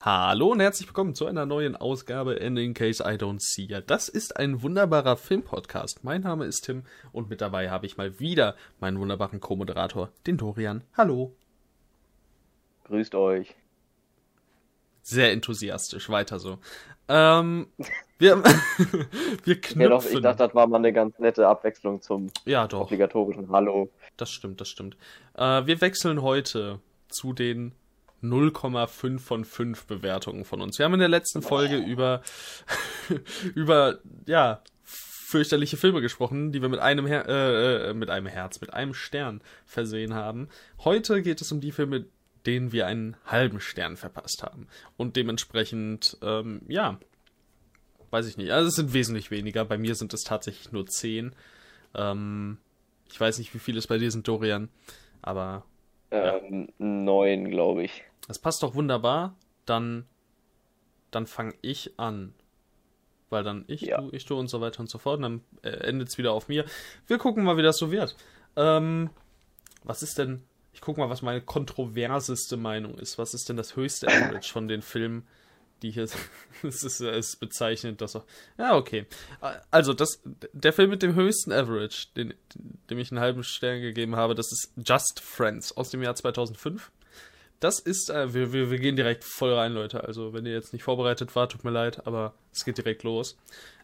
Hallo und herzlich willkommen zu einer neuen Ausgabe in In Case I Don't See Ya. Das ist ein wunderbarer Filmpodcast. Mein Name ist Tim und mit dabei habe ich mal wieder meinen wunderbaren Co-Moderator, den Dorian. Hallo. Grüßt euch. Sehr enthusiastisch, weiter so. Ähm, wir, wir knüpfen. Ja, doch, ich dachte, das war mal eine ganz nette Abwechslung zum ja, obligatorischen Hallo. Das stimmt, das stimmt. Äh, wir wechseln heute zu den 0,5 von 5 Bewertungen von uns. Wir haben in der letzten Folge über, über, ja, fürchterliche Filme gesprochen, die wir mit einem, Her äh, äh, mit einem Herz, mit einem Stern versehen haben. Heute geht es um die Filme, denen wir einen halben Stern verpasst haben. Und dementsprechend, ähm, ja, weiß ich nicht. Also es sind wesentlich weniger. Bei mir sind es tatsächlich nur 10. Ähm, ich weiß nicht, wie viele es bei dir sind, Dorian. Aber. Ähm, neun, glaube ich. Das passt doch wunderbar. Dann, dann fange ich an. Weil dann ich, ja. du, ich, du und so weiter und so fort. Und dann äh, endet es wieder auf mir. Wir gucken mal, wie das so wird. Ähm, was ist denn. Ich gucke mal, was meine kontroverseste Meinung ist. Was ist denn das höchste Average von den Filmen, die hier. es ist, es bezeichnet das auch. Ja, okay. Also, das, der Film mit dem höchsten Average, den, dem ich einen halben Stern gegeben habe, das ist Just Friends aus dem Jahr 2005 das ist, äh, wir, wir, wir gehen direkt voll rein, Leute. Also, wenn ihr jetzt nicht vorbereitet wart, tut mir leid, aber es geht direkt los.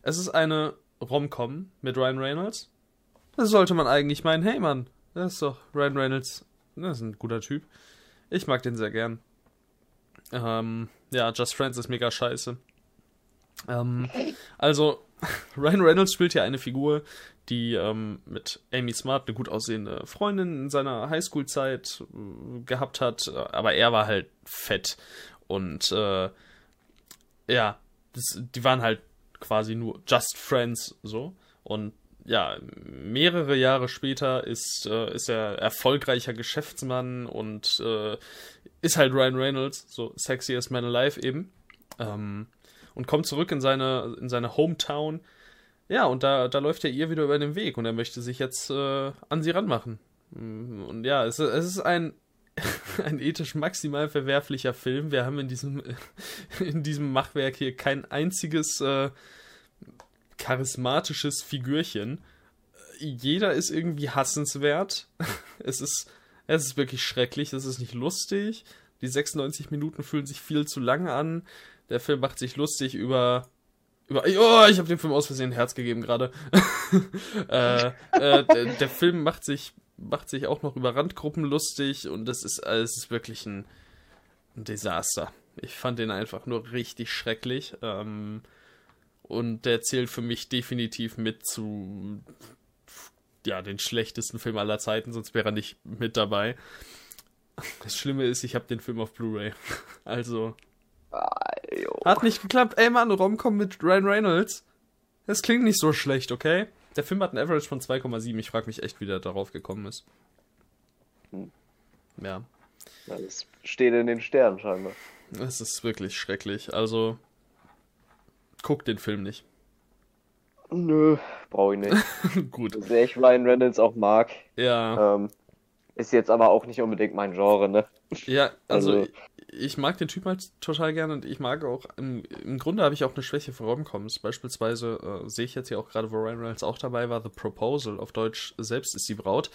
Es ist eine Rom-Com mit Ryan Reynolds. Das sollte man eigentlich meinen, hey Mann, das ist doch Ryan Reynolds, das ist ein guter Typ. Ich mag den sehr gern. Ähm, ja, Just Friends ist mega scheiße. Ähm, also, Ryan Reynolds spielt hier eine Figur, die ähm, mit Amy Smart eine gut aussehende Freundin in seiner Highschool-Zeit äh, gehabt hat, aber er war halt fett. Und äh, ja, das, die waren halt quasi nur Just Friends so. Und ja, mehrere Jahre später ist, äh, ist er erfolgreicher Geschäftsmann und äh, ist halt Ryan Reynolds, so sexiest man alive eben. Ähm, und kommt zurück in seine, in seine Hometown ja, und da, da läuft er ihr wieder über den Weg und er möchte sich jetzt äh, an sie ranmachen. Mm, und ja, es, es ist ein, ein ethisch maximal verwerflicher Film. Wir haben in diesem, in diesem Machwerk hier kein einziges äh, charismatisches Figürchen. Jeder ist irgendwie hassenswert. Es ist, es ist wirklich schrecklich, es ist nicht lustig. Die 96 Minuten fühlen sich viel zu lang an. Der Film macht sich lustig über über, oh, ich habe dem Film aus Versehen ein Herz gegeben gerade. äh, äh, der, Film macht sich, macht sich auch noch über Randgruppen lustig und das ist, es ist wirklich ein, ein, Desaster. Ich fand den einfach nur richtig schrecklich. Ähm, und der zählt für mich definitiv mit zu ja, den schlechtesten Film aller Zeiten, sonst wäre er nicht mit dabei. Das Schlimme ist, ich habe den Film auf Blu-ray. Also, hat nicht geklappt. Ey Mann, Romcom mit Ryan Reynolds. Das klingt nicht so schlecht, okay? Der Film hat ein Average von 2,7. Ich frage mich echt, wie der darauf gekommen ist. Hm. Ja. Das steht in den Sternen scheinbar. Es ist wirklich schrecklich. Also, guck den Film nicht. Nö, brauche ich nicht. Gut. Sehr ich Ryan Reynolds auch mag. Ja. Ähm, ist jetzt aber auch nicht unbedingt mein Genre, ne? Ja, also, also ich mag den Typ halt total gerne und ich mag auch, im, im Grunde habe ich auch eine Schwäche für Romcoms. Beispielsweise äh, sehe ich jetzt hier auch gerade, wo Ryan Reynolds auch dabei war, The Proposal, auf Deutsch Selbst ist die Braut.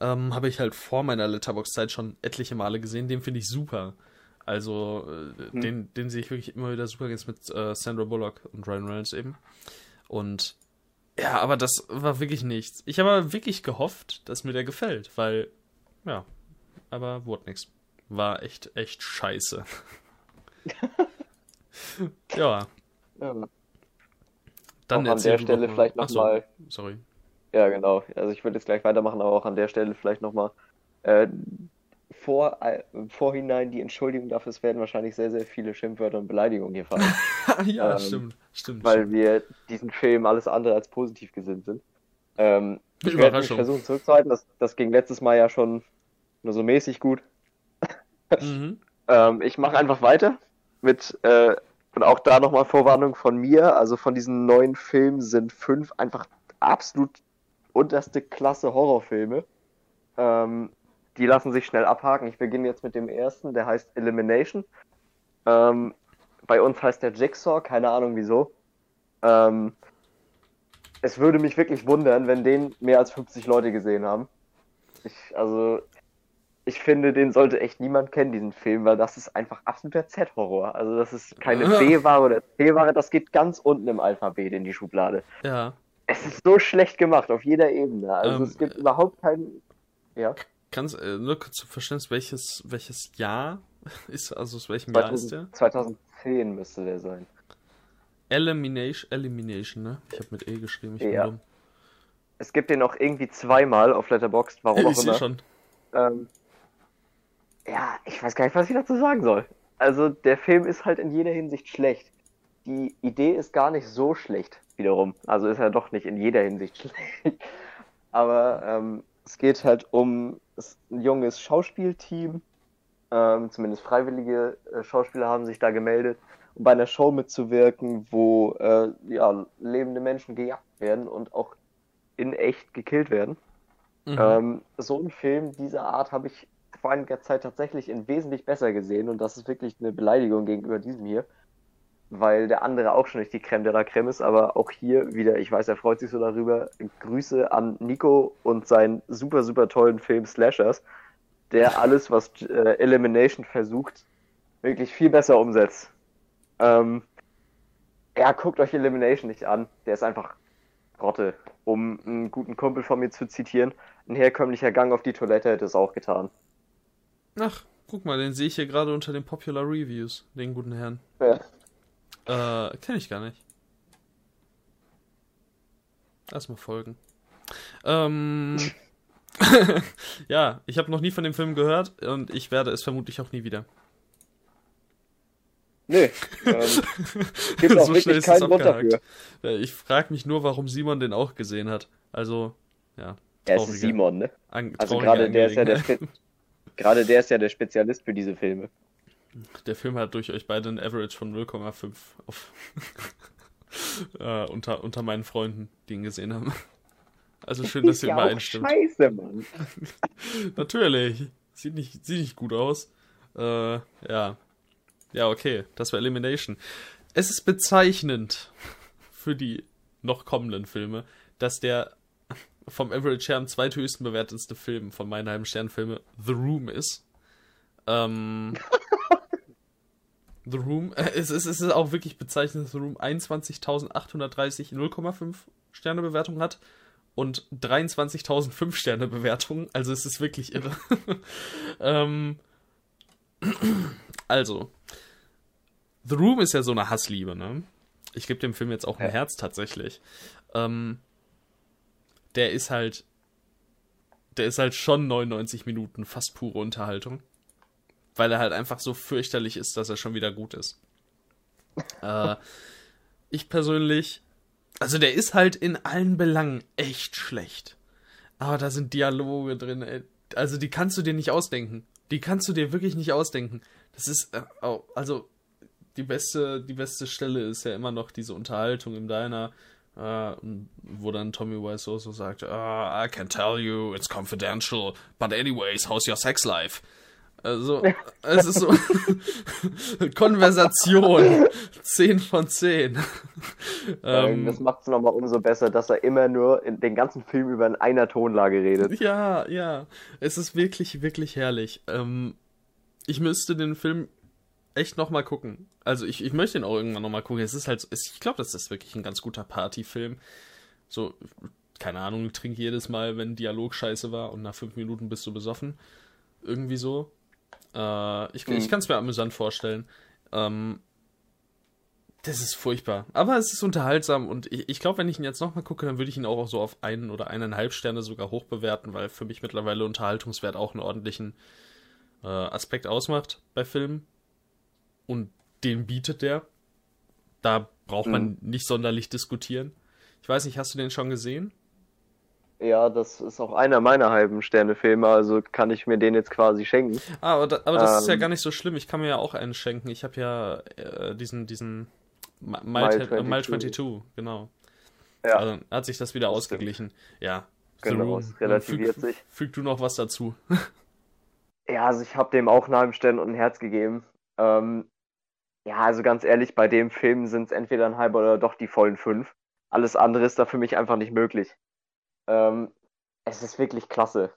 Ähm, habe ich halt vor meiner Letterbox-Zeit schon etliche Male gesehen. Den finde ich super. Also, äh, hm. den, den sehe ich wirklich immer wieder super jetzt mit äh, Sandra Bullock und Ryan Reynolds eben. Und ja, aber das war wirklich nichts. Ich habe wirklich gehofft, dass mir der gefällt, weil, ja, aber wurde nichts war echt, echt scheiße. ja. ja. Dann auch an der Stelle noch vielleicht nochmal. So, sorry. Ja, genau. Also ich würde jetzt gleich weitermachen, aber auch an der Stelle vielleicht nochmal äh, vor, äh, Vorhinein die Entschuldigung dafür, es werden wahrscheinlich sehr, sehr viele Schimpfwörter und Beleidigungen hier fallen. ja, ähm, stimmt, stimmt. Weil stimmt. wir diesen Film alles andere als positiv gesinnt sind. Ähm, ich werde mich versuchen zurückzuhalten. Das, das ging letztes Mal ja schon nur so mäßig gut. Mhm. ähm, ich mache einfach weiter mit, äh, und auch da nochmal Vorwarnung von mir. Also von diesen neuen Filmen sind fünf einfach absolut unterste Klasse Horrorfilme. Ähm, die lassen sich schnell abhaken. Ich beginne jetzt mit dem ersten, der heißt Elimination. Ähm, bei uns heißt der Jigsaw, keine Ahnung wieso. Ähm, es würde mich wirklich wundern, wenn den mehr als 50 Leute gesehen haben. Ich, also, ich finde, den sollte echt niemand kennen, diesen Film, weil das ist einfach absoluter Z-Horror. Also, das ist keine B-Ware oder C-Ware, das geht ganz unten im Alphabet in die Schublade. Ja. Es ist so schlecht gemacht auf jeder Ebene. Also, ähm, es gibt überhaupt keinen. Ja. Kannst äh, nur kurz zu Verständnis, welches, welches Jahr ist, also aus welchem 2000, Jahr ist der? 2010 müsste der sein. Elimination, Elimination, ne? Ich habe mit E geschrieben, ich ja. Es gibt den auch irgendwie zweimal auf Letterboxd, warum ich auch immer. schon. Ähm, ja, ich weiß gar nicht, was ich dazu sagen soll. Also der Film ist halt in jeder Hinsicht schlecht. Die Idee ist gar nicht so schlecht, wiederum. Also ist er doch nicht in jeder Hinsicht schlecht. Aber ähm, es geht halt um ein junges Schauspielteam. Ähm, zumindest freiwillige äh, Schauspieler haben sich da gemeldet, um bei einer Show mitzuwirken, wo äh, ja, lebende Menschen gejagt werden und auch in echt gekillt werden. Mhm. Ähm, so einen Film dieser Art habe ich vor einiger Zeit tatsächlich in wesentlich besser gesehen und das ist wirklich eine Beleidigung gegenüber diesem hier, weil der andere auch schon nicht die Creme de la Creme ist, aber auch hier wieder, ich weiß, er freut sich so darüber. Grüße an Nico und seinen super, super tollen Film Slashers, der alles, was äh, Elimination versucht, wirklich viel besser umsetzt. Ähm, ja, guckt euch Elimination nicht an, der ist einfach Grotte. Um einen guten Kumpel von mir zu zitieren, ein herkömmlicher Gang auf die Toilette hätte es auch getan. Ach, guck mal, den sehe ich hier gerade unter den Popular Reviews, den guten Herrn. Ja. Äh, kenne ich gar nicht. Erstmal folgen. Ähm. ja, ich habe noch nie von dem Film gehört und ich werde es vermutlich auch nie wieder. Nee. Ähm, gibt auch so wirklich keinen Grund dafür. Ich frage mich nur, warum Simon den auch gesehen hat. Also, ja. Er ist Simon, ne? also gerade der ist ja der Gerade der ist ja der Spezialist für diese Filme. Der Film hat durch euch beide ein Average von 0,5 auf äh, unter, unter meinen Freunden, die ihn gesehen haben. Also schön, dass ihr ja übereinstimmt. Scheiße, Mann. Natürlich. Sieht nicht, sieht nicht gut aus. Äh, ja. Ja, okay. Das war Elimination. Es ist bezeichnend für die noch kommenden Filme, dass der vom Average her am zweithöchsten bewertetste Film von meinen halben Sternfilme The Room ist. Ähm, The Room, äh, es, ist, es ist auch wirklich bezeichnend, dass The Room 21.830 0,5 Sterne Bewertung hat und 23.005 Sterne Bewertung. Also es ist wirklich irre. ähm, also, The Room ist ja so eine Hassliebe, ne? Ich gebe dem Film jetzt auch ein ja. Herz tatsächlich. Ähm, der ist halt, der ist halt schon 99 Minuten fast pure Unterhaltung. Weil er halt einfach so fürchterlich ist, dass er schon wieder gut ist. äh, ich persönlich, also der ist halt in allen Belangen echt schlecht. Aber da sind Dialoge drin, ey. also die kannst du dir nicht ausdenken. Die kannst du dir wirklich nicht ausdenken. Das ist, äh, oh, also die beste, die beste Stelle ist ja immer noch diese Unterhaltung im Diner, Uh, wo dann Tommy Wiseau so sagt, uh, I can tell you, it's confidential, but anyways, how's your sex life? Also, es ist so Konversation 10 von 10. ähm, das macht es nochmal umso besser, dass er immer nur in den ganzen Film über in einer Tonlage redet. Ja, ja. Es ist wirklich, wirklich herrlich. Ähm, ich müsste den Film echt nochmal gucken. Also ich, ich möchte ihn auch irgendwann nochmal gucken. Es ist halt, ich glaube, das ist wirklich ein ganz guter Partyfilm. So, keine Ahnung, trink jedes Mal, wenn Dialog scheiße war und nach fünf Minuten bist du besoffen. Irgendwie so. Äh, ich mhm. ich kann es mir amüsant vorstellen. Ähm, das ist furchtbar. Aber es ist unterhaltsam und ich, ich glaube, wenn ich ihn jetzt nochmal gucke, dann würde ich ihn auch so auf einen oder eineinhalb Sterne sogar hoch bewerten, weil für mich mittlerweile Unterhaltungswert auch einen ordentlichen äh, Aspekt ausmacht bei Filmen und den bietet der. Da braucht man mhm. nicht sonderlich diskutieren. Ich weiß nicht, hast du den schon gesehen? Ja, das ist auch einer meiner halben Sterne-Filme, also kann ich mir den jetzt quasi schenken. Ah, aber, da, aber das ähm, ist ja ähm. gar nicht so schlimm. Ich kann mir ja auch einen schenken. Ich habe ja äh, diesen, diesen Mile, Mile 22. 22, genau. Ja. Also hat sich das wieder das ausgeglichen. Stimmt. Ja. Genau, es relativiert füg, sich. Füg du noch was dazu? ja, also ich habe dem auch einen halben Stern und ein Herz gegeben. Ähm, Ja, also ganz ehrlich, bei dem Film sind es entweder ein halber oder doch die vollen fünf. Alles andere ist da für mich einfach nicht möglich. Ähm, es ist wirklich klasse.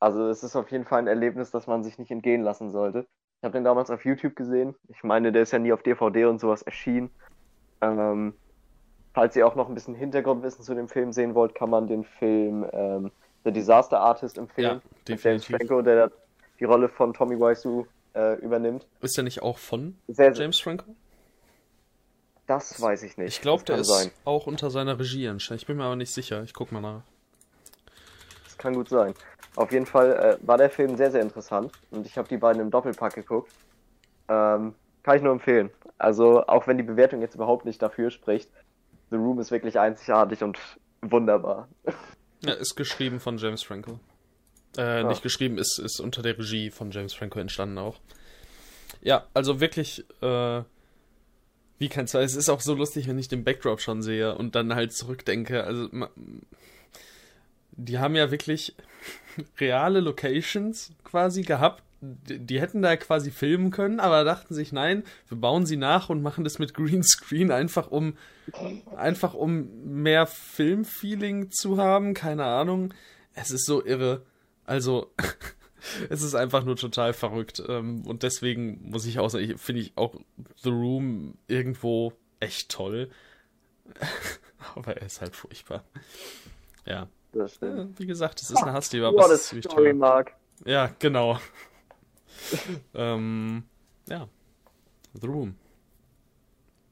Also es ist auf jeden Fall ein Erlebnis, das man sich nicht entgehen lassen sollte. Ich habe den damals auf YouTube gesehen. Ich meine, der ist ja nie auf DVD und sowas erschienen. Ähm, falls ihr auch noch ein bisschen Hintergrundwissen zu dem Film sehen wollt, kann man den Film ähm, The Disaster Artist empfehlen. Ja, definitiv. James Franco, der die Rolle von Tommy Wiseau äh, übernimmt. Ist der nicht auch von sehr, James Franco? Das weiß ich nicht. Ich glaube, der ist sein. auch unter seiner Regie entstanden. Ich bin mir aber nicht sicher. Ich guck mal nach. Das kann gut sein. Auf jeden Fall äh, war der Film sehr, sehr interessant und ich habe die beiden im Doppelpack geguckt. Ähm, kann ich nur empfehlen. Also, auch wenn die Bewertung jetzt überhaupt nicht dafür spricht, The Room ist wirklich einzigartig und wunderbar. Ja, ist geschrieben von James Franco. Äh, ja. Nicht geschrieben, ist, ist unter der Regie von James Franco entstanden auch. Ja, also wirklich, äh, wie kannst du, es ist auch so lustig, wenn ich den Backdrop schon sehe und dann halt zurückdenke. Also, die haben ja wirklich reale Locations quasi gehabt. Die, die hätten da quasi filmen können, aber dachten sich, nein, wir bauen sie nach und machen das mit Greenscreen, einfach um, einfach um mehr Filmfeeling zu haben. Keine Ahnung. Es ist so irre. Also, es ist einfach nur total verrückt. Ähm, und deswegen muss ich auch sagen, finde ich auch The Room irgendwo echt toll. Aber er ist halt furchtbar. Ja. Das stimmt. wie gesagt, es ist eine Hasslieber, aber es ist ziemlich toll. Mark. Ja, genau. ähm, ja. The Room.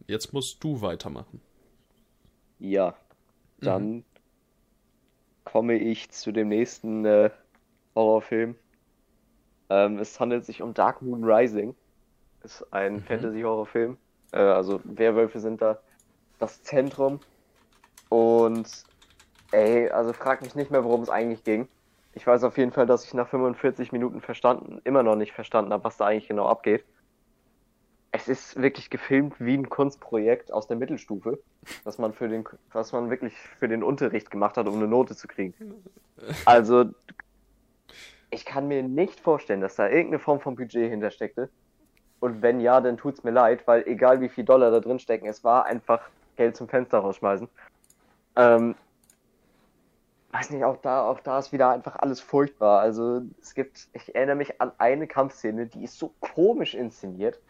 Jetzt musst du weitermachen. Ja. Dann mhm. komme ich zu dem nächsten äh, Horrorfilm. Ähm, es handelt sich um Dark Moon Rising. Ist ein mhm. Fantasy-Horrorfilm. Äh, also Werwölfe sind da das Zentrum. Und ey, also frag mich nicht mehr, worum es eigentlich ging. Ich weiß auf jeden Fall, dass ich nach 45 Minuten verstanden, immer noch nicht verstanden habe, was da eigentlich genau abgeht. Es ist wirklich gefilmt wie ein Kunstprojekt aus der Mittelstufe, was man für den, was man wirklich für den Unterricht gemacht hat, um eine Note zu kriegen. Also ich kann mir nicht vorstellen, dass da irgendeine Form von Budget hintersteckte. Und wenn ja, dann tut's mir leid, weil egal wie viel Dollar da drin stecken, es war einfach Geld zum Fenster rausschmeißen. Ähm, weiß nicht, auch da, auch da ist wieder einfach alles furchtbar. Also es gibt, ich erinnere mich an eine Kampfszene, die ist so komisch inszeniert,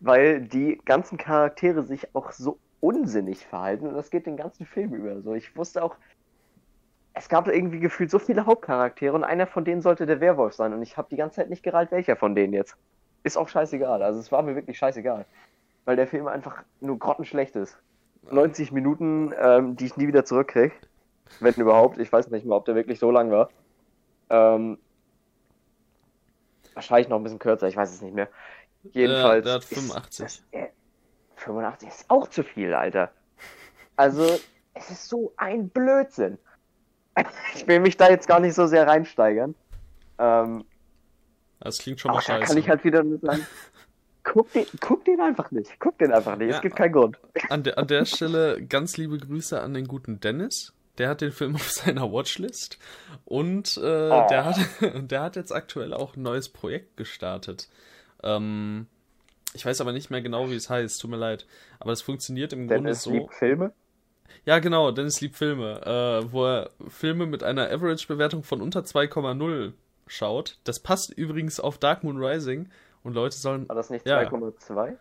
weil die ganzen Charaktere sich auch so unsinnig verhalten und das geht den ganzen Film über. So, ich wusste auch, es gab irgendwie gefühlt so viele Hauptcharaktere und einer von denen sollte der Werwolf sein und ich habe die ganze Zeit nicht gerallt, welcher von denen jetzt. Ist auch scheißegal, also es war mir wirklich scheißegal. Weil der Film einfach nur grottenschlecht ist. 90 Minuten, ähm, die ich nie wieder zurückkriege. Wenn überhaupt, ich weiß nicht mal, ob der wirklich so lang war. Ähm, wahrscheinlich noch ein bisschen kürzer, ich weiß es nicht mehr. Jedenfalls. der hat 85. Ist, das, äh, 85 ist auch zu viel, Alter. Also, es ist so ein Blödsinn. ich will mich da jetzt gar nicht so sehr reinsteigern. Ähm, das klingt schon mal scheiße. Da kann ich halt wieder nur sagen, guck den, guck den einfach nicht. Guck den einfach nicht. Ja, es gibt keinen Grund. An der, an der Stelle ganz liebe Grüße an den guten Dennis. Der hat den Film auf seiner Watchlist und äh, oh. der, hat, der hat jetzt aktuell auch ein neues Projekt gestartet. Ähm, ich weiß aber nicht mehr genau, wie es heißt, tut mir leid. Aber es funktioniert im Dennis Grunde so. Liebt Filme? Ja, genau, Dennis liebt Filme, äh, wo er Filme mit einer Average-Bewertung von unter 2,0 schaut. Das passt übrigens auf Dark Moon Rising und Leute sollen. War das nicht 2,2? Ja.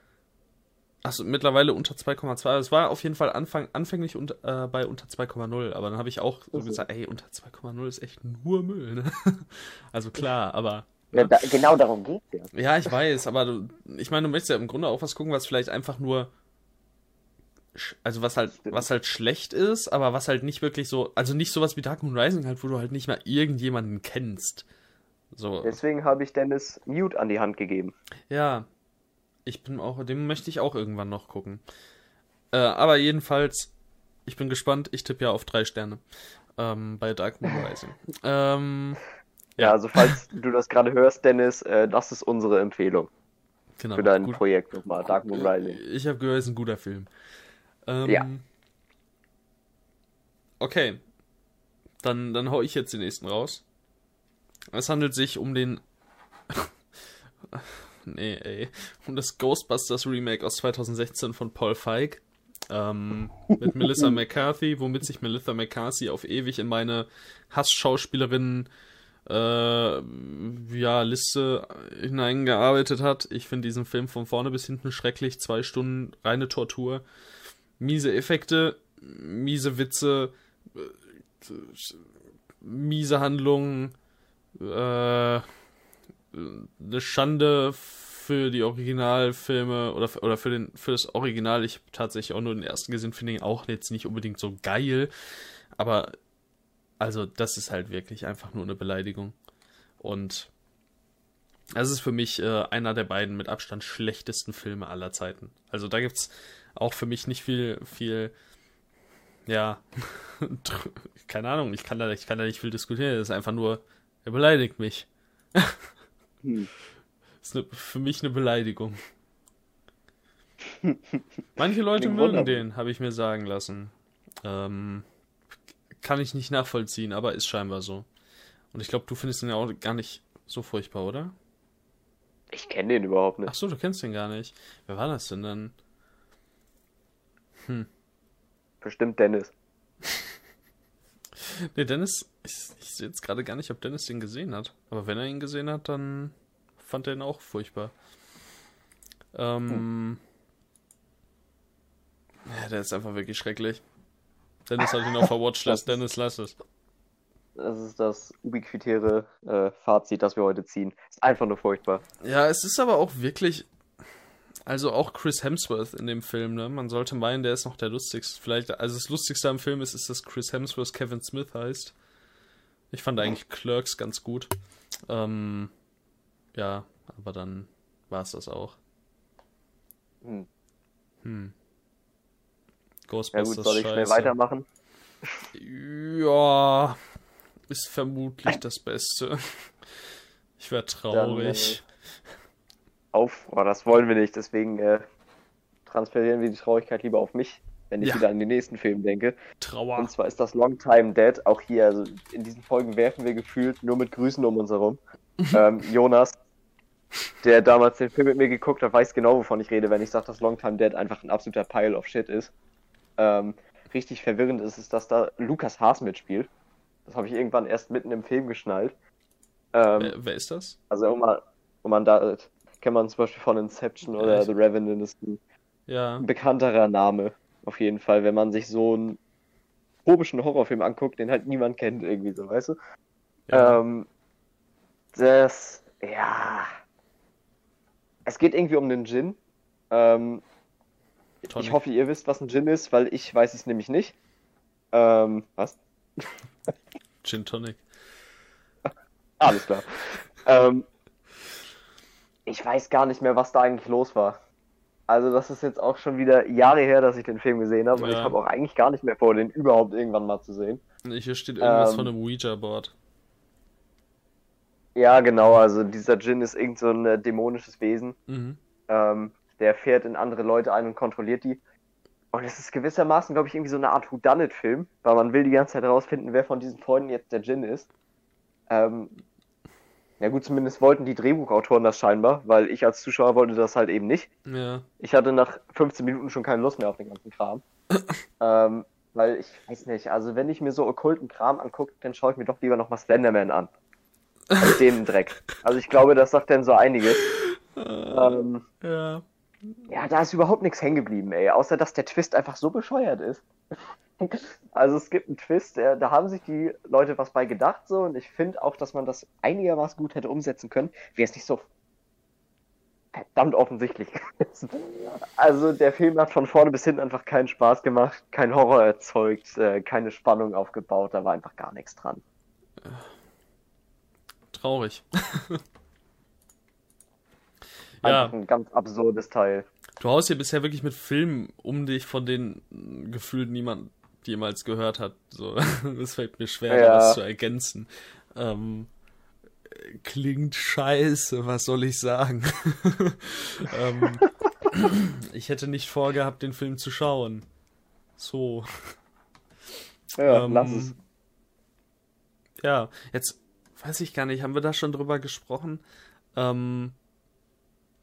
Achso, mittlerweile unter 2,2. Es war auf jeden Fall Anfang, anfänglich unter, äh, bei unter 2,0, aber dann habe ich auch so mhm. gesagt, ey, unter 2,0 ist echt nur Müll, ne? Also klar, aber. Ja, da, genau darum geht's ja. Ja, ich weiß, aber du, ich meine, du möchtest ja im Grunde auch was gucken, was vielleicht einfach nur also was halt, was halt schlecht ist, aber was halt nicht wirklich so, also nicht sowas wie Dark Moon Rising halt, wo du halt nicht mal irgendjemanden kennst. So. Deswegen habe ich Dennis Mute an die Hand gegeben. Ja. Ich bin auch, dem möchte ich auch irgendwann noch gucken. Äh, aber jedenfalls, ich bin gespannt, ich tippe ja auf drei Sterne. Ähm, bei Dark Moon Rising. ähm, ja. also falls du das gerade hörst, Dennis, äh, das ist unsere Empfehlung. Genau, für dein gut. Projekt nochmal, Dark Moon Rising. Ich habe gehört, es ist ein guter Film. Ähm, ja. Okay. Dann, dann hau ich jetzt den nächsten raus. Es handelt sich um den. nee, ey. Und das Ghostbusters Remake aus 2016 von Paul Feig. Ähm, mit Melissa McCarthy, womit sich Melissa McCarthy auf ewig in meine Hassschauspielerinnen äh, ja, Liste hineingearbeitet hat. Ich finde diesen Film von vorne bis hinten schrecklich. Zwei Stunden reine Tortur. Miese Effekte, miese Witze, miese Handlungen, äh, eine Schande für die Originalfilme oder, oder für, den, für das Original. Ich habe tatsächlich auch nur den ersten gesehen, finde ich auch jetzt nicht unbedingt so geil. Aber also, das ist halt wirklich einfach nur eine Beleidigung. Und das ist für mich äh, einer der beiden mit Abstand schlechtesten Filme aller Zeiten. Also da gibt es auch für mich nicht viel, viel, ja, keine Ahnung, ich kann da, ich kann da nicht viel diskutieren. Das ist einfach nur, er beleidigt mich. hm. Das ist eine, für mich eine Beleidigung. Manche Leute mögen den, habe ich mir sagen lassen. Ähm, kann ich nicht nachvollziehen, aber ist scheinbar so. Und ich glaube, du findest ihn ja auch gar nicht so furchtbar, oder? Ich kenne den überhaupt nicht. Ach so, du kennst den gar nicht. Wer war das denn dann? Hm. Bestimmt Dennis. nee, Dennis, ich, ich sehe jetzt gerade gar nicht, ob Dennis den gesehen hat. Aber wenn er ihn gesehen hat, dann fand er ihn auch furchtbar. Ähm. Hm. Ja, der ist einfach wirklich schrecklich. Dennis hat ihn auf der Watchlist. Dennis, lass es. Das ist das ubiquitäre äh, Fazit, das wir heute ziehen. Ist einfach nur furchtbar. Ja, es ist aber auch wirklich. Also auch Chris Hemsworth in dem Film, ne? Man sollte meinen, der ist noch der lustigste. Vielleicht, also das Lustigste am Film ist, ist, dass Chris Hemsworth Kevin Smith heißt. Ich fand eigentlich Clerks ganz gut. Ähm, ja, aber dann war es das auch. Hm. Hm. Ghostbusters. Ja gut, soll ich schnell weitermachen? Ja, ist vermutlich das Beste. Ich wäre traurig. Dann, äh, auf, oh, das wollen wir nicht, deswegen äh, transferieren wir die Traurigkeit lieber auf mich, wenn ich ja. wieder an den nächsten Film denke. Trauer. Und zwar ist das Long Time Dead. Auch hier, also in diesen Folgen werfen wir gefühlt nur mit Grüßen um uns herum. ähm, Jonas, der damals den Film mit mir geguckt hat, weiß genau, wovon ich rede, wenn ich sage, dass Long Time Dead einfach ein absoluter Pile of Shit ist ähm, richtig verwirrend ist, ist, dass da Lukas Haas mitspielt. Das habe ich irgendwann erst mitten im Film geschnallt. Ähm, wer, wer, ist das? Also, um mal, um man da, kennt man zum Beispiel von Inception oder ja, The Revenant, ist ein, ja. bekannterer Name. Auf jeden Fall, wenn man sich so einen komischen Horrorfilm anguckt, den halt niemand kennt, irgendwie so, weißt du? Ja. Ähm, das, ja. Es geht irgendwie um den Djinn. Ähm. Ich hoffe, ihr wisst, was ein Gin ist, weil ich weiß es nämlich nicht. Ähm, was? Gin Tonic. Alles klar. ähm, ich weiß gar nicht mehr, was da eigentlich los war. Also das ist jetzt auch schon wieder Jahre her, dass ich den Film gesehen habe. Ja. Und ich habe auch eigentlich gar nicht mehr vor, den überhaupt irgendwann mal zu sehen. Hier steht irgendwas ähm, von einem Ouija-Board. Ja, genau. Also dieser Djinn ist irgend so ein äh, dämonisches Wesen. Mhm. Ähm, der fährt in andere Leute ein und kontrolliert die. Und es ist gewissermaßen, glaube ich, irgendwie so eine Art Whodunit-Film, weil man will die ganze Zeit herausfinden, wer von diesen Freunden jetzt der Djinn ist. Ähm, ja gut, zumindest wollten die Drehbuchautoren das scheinbar, weil ich als Zuschauer wollte das halt eben nicht. Ja. Ich hatte nach 15 Minuten schon keine Lust mehr auf den ganzen Kram. ähm, weil ich weiß nicht, also wenn ich mir so okkulten Kram angucke, dann schaue ich mir doch lieber noch mal Slenderman an. Als den Dreck. Also ich glaube, das sagt dann so einiges. ähm, ja. Ja, da ist überhaupt nichts hängen geblieben, ey. Außer, dass der Twist einfach so bescheuert ist. also es gibt einen Twist, der, da haben sich die Leute was bei gedacht, so. Und ich finde auch, dass man das einigermaßen gut hätte umsetzen können. Wäre es nicht so verdammt offensichtlich gewesen. Also der Film hat von vorne bis hinten einfach keinen Spaß gemacht, kein Horror erzeugt, äh, keine Spannung aufgebaut, da war einfach gar nichts dran. Traurig. Einfach ja. ein ganz absurdes Teil. Du haust hier bisher wirklich mit Filmen um dich, von denen gefühlt niemand jemals gehört hat. So, es fällt mir schwer, ja. das zu ergänzen. Ähm, klingt scheiße, was soll ich sagen? ähm, ich hätte nicht vorgehabt, den Film zu schauen. So. Ja, ähm, lass es. Ja, jetzt weiß ich gar nicht, haben wir da schon drüber gesprochen? Ähm,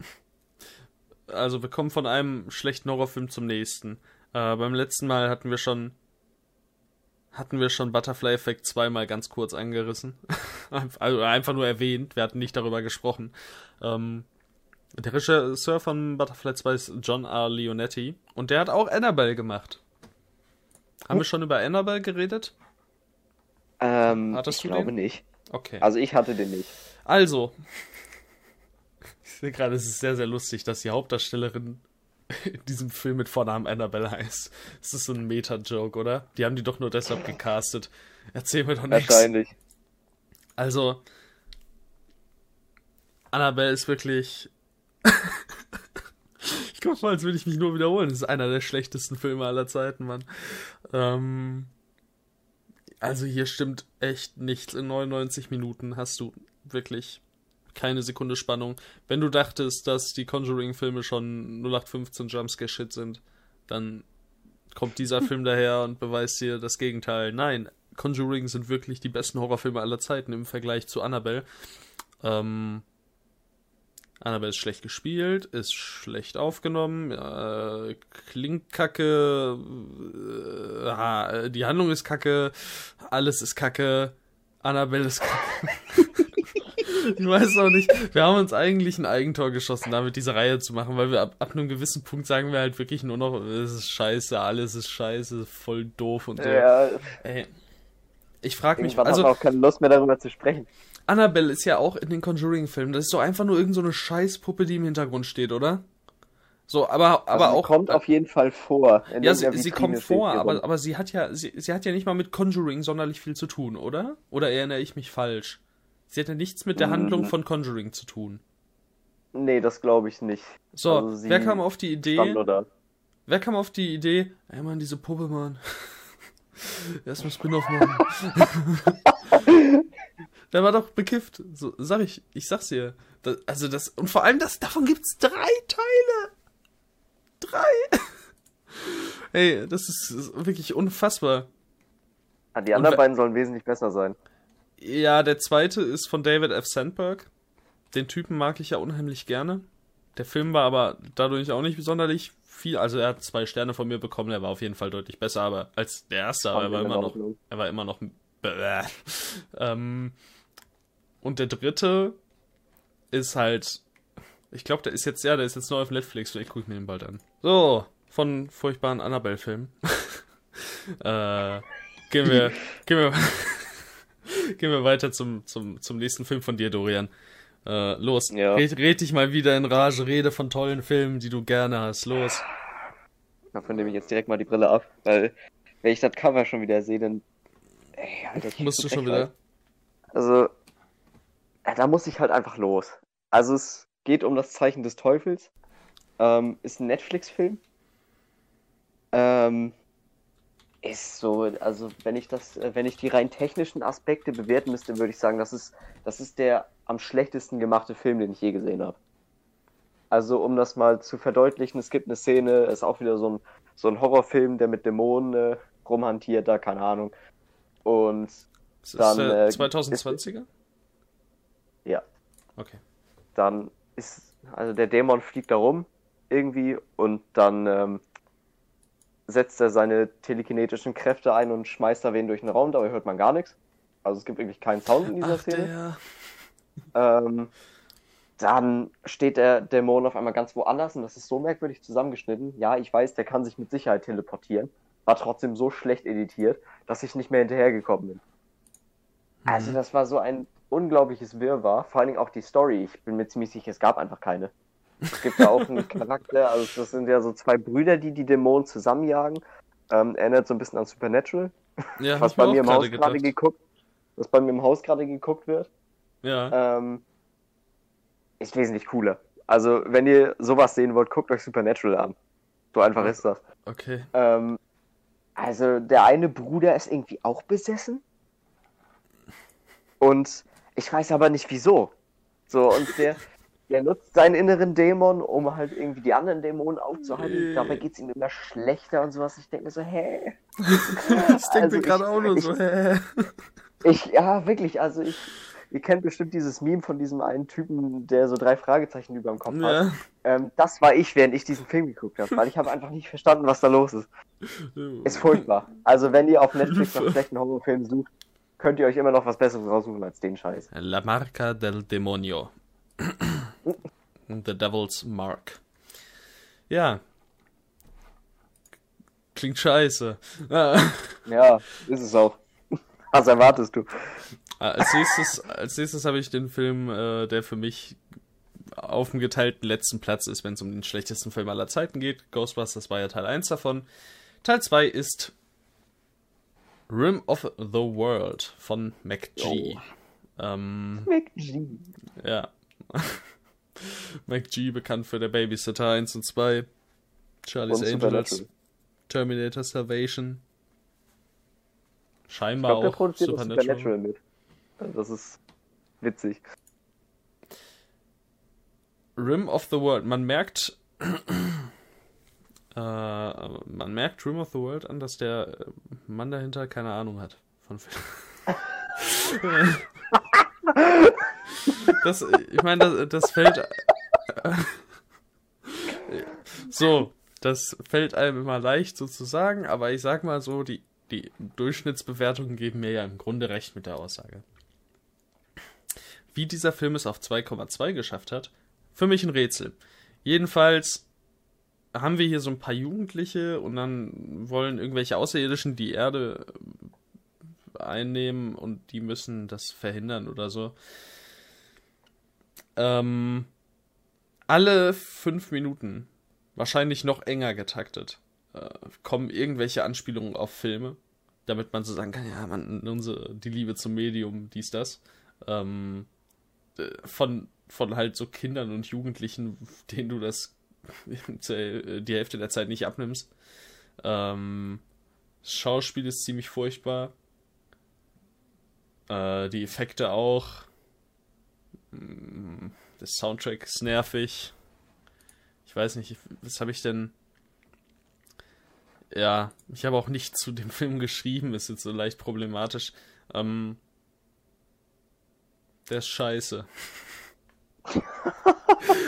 also wir kommen von einem schlechten Horrorfilm zum nächsten. Äh, beim letzten Mal hatten wir schon hatten wir schon Butterfly Effect zweimal ganz kurz angerissen. also einfach nur erwähnt, wir hatten nicht darüber gesprochen. Ähm, der Regisseur von Butterfly 2 ist John R. Leonetti und der hat auch Annabelle gemacht. Haben oh. wir schon über Annabelle geredet? Ähm, Hattest ich glaube den? nicht. Okay. Also ich hatte den nicht. Also, ich sehe gerade, es ist sehr, sehr lustig, dass die Hauptdarstellerin in diesem Film mit Vornamen Annabelle heißt. Das ist so ein Meta-Joke, oder? Die haben die doch nur deshalb gecastet. Erzähl mir doch nichts. Wahrscheinlich. Also, Annabelle ist wirklich. ich komme mal, als würde ich mich nur wiederholen. Das ist einer der schlechtesten Filme aller Zeiten, Mann. Ähm, also hier stimmt echt nichts. In 99 Minuten hast du wirklich keine Sekunde Spannung. Wenn du dachtest, dass die Conjuring-Filme schon 0815 Jumpscare-Shit sind, dann kommt dieser Film daher und beweist dir das Gegenteil. Nein, Conjuring sind wirklich die besten Horrorfilme aller Zeiten im Vergleich zu Annabelle. Ähm, Annabelle ist schlecht gespielt, ist schlecht aufgenommen, äh, klingt kacke, äh, die Handlung ist kacke, alles ist kacke, Annabelle ist kacke. ich weiß auch nicht. Wir haben uns eigentlich ein Eigentor geschossen, damit diese Reihe zu machen, weil wir ab, ab einem gewissen Punkt sagen wir halt wirklich nur noch, es ist scheiße, alles ist scheiße, voll doof und so. Ja. Ey, ich frage mich, also auch keine Lust mehr darüber zu sprechen. Annabelle ist ja auch in den Conjuring-Filmen. Das ist doch einfach nur irgendeine so Scheißpuppe, die im Hintergrund steht, oder? So, aber, aber also auch. kommt auf jeden Fall vor. ja, sie, sie kommt vor, aber, aber sie hat ja, sie, sie hat ja nicht mal mit Conjuring sonderlich viel zu tun, oder? Oder erinnere ich mich falsch? Sie hat ja nichts mit der Handlung von Conjuring zu tun. Nee, das glaube ich nicht. So, also wer kam auf die Idee? Wer kam auf die Idee? Ey Mann, diese Puppe, Mann. Erstmal Spin-off machen. der war doch bekifft. So, sag ich, ich sag's dir. Das, also das, und vor allem das, davon gibt's drei Teile. Drei. Ey, das ist, ist wirklich unfassbar. Ah, die anderen beiden sollen wesentlich besser sein. Ja, der zweite ist von David F. Sandberg. Den Typen mag ich ja unheimlich gerne. Der Film war aber dadurch auch nicht sonderlich viel. Also er hat zwei Sterne von mir bekommen. Er war auf jeden Fall deutlich besser, aber als der erste. Aber er war immer noch, er war immer noch. ähm, und der dritte ist halt. Ich glaube, der ist jetzt ja, der ist jetzt neu auf Netflix. Vielleicht gucke ich mir den bald an. So, von furchtbaren Annabelle-Filmen. äh, gehen wir, gehen wir. Gehen wir weiter zum, zum, zum nächsten Film von dir, Dorian. Äh, los, ja. red, red dich mal wieder in Rage, rede von tollen Filmen, die du gerne hast. Los. Davon nehme ich jetzt direkt mal die Brille ab, weil wenn ich das Cover schon wieder sehe, dann. Ey, Alter, ich Musst du schon wieder? Also, da muss ich halt einfach los. Also, es geht um das Zeichen des Teufels. Ähm, ist ein Netflix-Film. Ähm, ist so, also wenn ich das, äh, wenn ich die rein technischen Aspekte bewerten müsste, würde ich sagen, das ist, das ist der am schlechtesten gemachte Film, den ich je gesehen habe. Also um das mal zu verdeutlichen, es gibt eine Szene, ist auch wieder so ein, so ein Horrorfilm, der mit Dämonen äh, rumhantiert, da keine Ahnung. Und ist dann. Äh, 2020er? ja. Okay. Dann ist, also der Dämon fliegt da rum irgendwie und dann ähm, setzt er seine telekinetischen Kräfte ein und schmeißt da wen durch den Raum, dabei hört man gar nichts. Also es gibt wirklich keinen Sound in dieser Ach, Szene. Ähm, dann steht der Dämon auf einmal ganz woanders und das ist so merkwürdig zusammengeschnitten. Ja, ich weiß, der kann sich mit Sicherheit teleportieren. War trotzdem so schlecht editiert, dass ich nicht mehr hinterhergekommen bin. Mhm. Also das war so ein unglaubliches Wirrwarr. Vor allen Dingen auch die Story. Ich bin mir ziemlich sicher, es gab einfach keine. Es gibt da auch einen Charakter, also das sind ja so zwei Brüder, die die Dämonen zusammenjagen. Ähm, erinnert so ein bisschen an Supernatural. Ja, was bei mir im Haus gerade geguckt, was bei mir im Haus gerade geguckt wird. Ja. Ähm, ist wesentlich cooler. Also, wenn ihr sowas sehen wollt, guckt euch Supernatural an. So einfach ist das. Okay. Ähm, also, der eine Bruder ist irgendwie auch besessen. Und ich weiß aber nicht wieso. So, und der, der nutzt seinen inneren Dämon, um halt irgendwie die anderen Dämonen aufzuhalten. Nee. Dabei geht es ihm immer schlechter und sowas. Ich denke mir so, hä? ich denke also mir gerade auch nur ich, so, hä? Ich, ja, wirklich, also ich ihr kennt bestimmt dieses Meme von diesem einen Typen, der so drei Fragezeichen über dem Kopf ja. hat. Ähm, das war ich, während ich diesen Film geguckt habe, weil ich habe einfach nicht verstanden, was da los ist. Ist furchtbar. Also wenn ihr auf Netflix nach schlechten Horrorfilmen sucht, könnt ihr euch immer noch was Besseres raussuchen als den Scheiß. La Marca del Demonio. The Devil's Mark. Ja. Klingt scheiße. ja, ist es auch. Was erwartest du? Ah, als nächstes, als nächstes habe ich den Film, äh, der für mich auf dem geteilten letzten Platz ist, wenn es um den schlechtesten Film aller Zeiten geht. Ghostbusters war ja Teil 1 davon. Teil 2 ist Rim of the World von MacG. Oh. Ähm, MacG. Ja. MacG, bekannt für der Babysitter 1 und 2. Charlie's und Angels. Terminator Salvation. Scheinbar ich glaub, auch produziert Supernatural. Supernatural mit. Das ist witzig. Rim of the World. Man merkt, äh, man merkt Rim of the World an, dass der Mann dahinter keine Ahnung hat von Film. das, ich meine, das, das fällt. so, das fällt einem immer leicht sozusagen, aber ich sag mal so, die, die Durchschnittsbewertungen geben mir ja im Grunde recht mit der Aussage. Wie dieser Film es auf 2,2 geschafft hat, für mich ein Rätsel. Jedenfalls haben wir hier so ein paar Jugendliche und dann wollen irgendwelche Außerirdischen die Erde einnehmen und die müssen das verhindern oder so. Ähm, alle fünf Minuten, wahrscheinlich noch enger getaktet, äh, kommen irgendwelche Anspielungen auf Filme, damit man so sagen kann, ja, man, unsere, die Liebe zum Medium, dies, das. Ähm, äh, von, von halt so Kindern und Jugendlichen, denen du das die Hälfte der Zeit nicht abnimmst. Ähm, Schauspiel ist ziemlich furchtbar. Äh, die Effekte auch. Mm, der Soundtrack ist nervig. Ich weiß nicht, was habe ich denn. Ja, ich habe auch nicht zu dem Film geschrieben, ist jetzt so leicht problematisch. Ähm, der ist scheiße.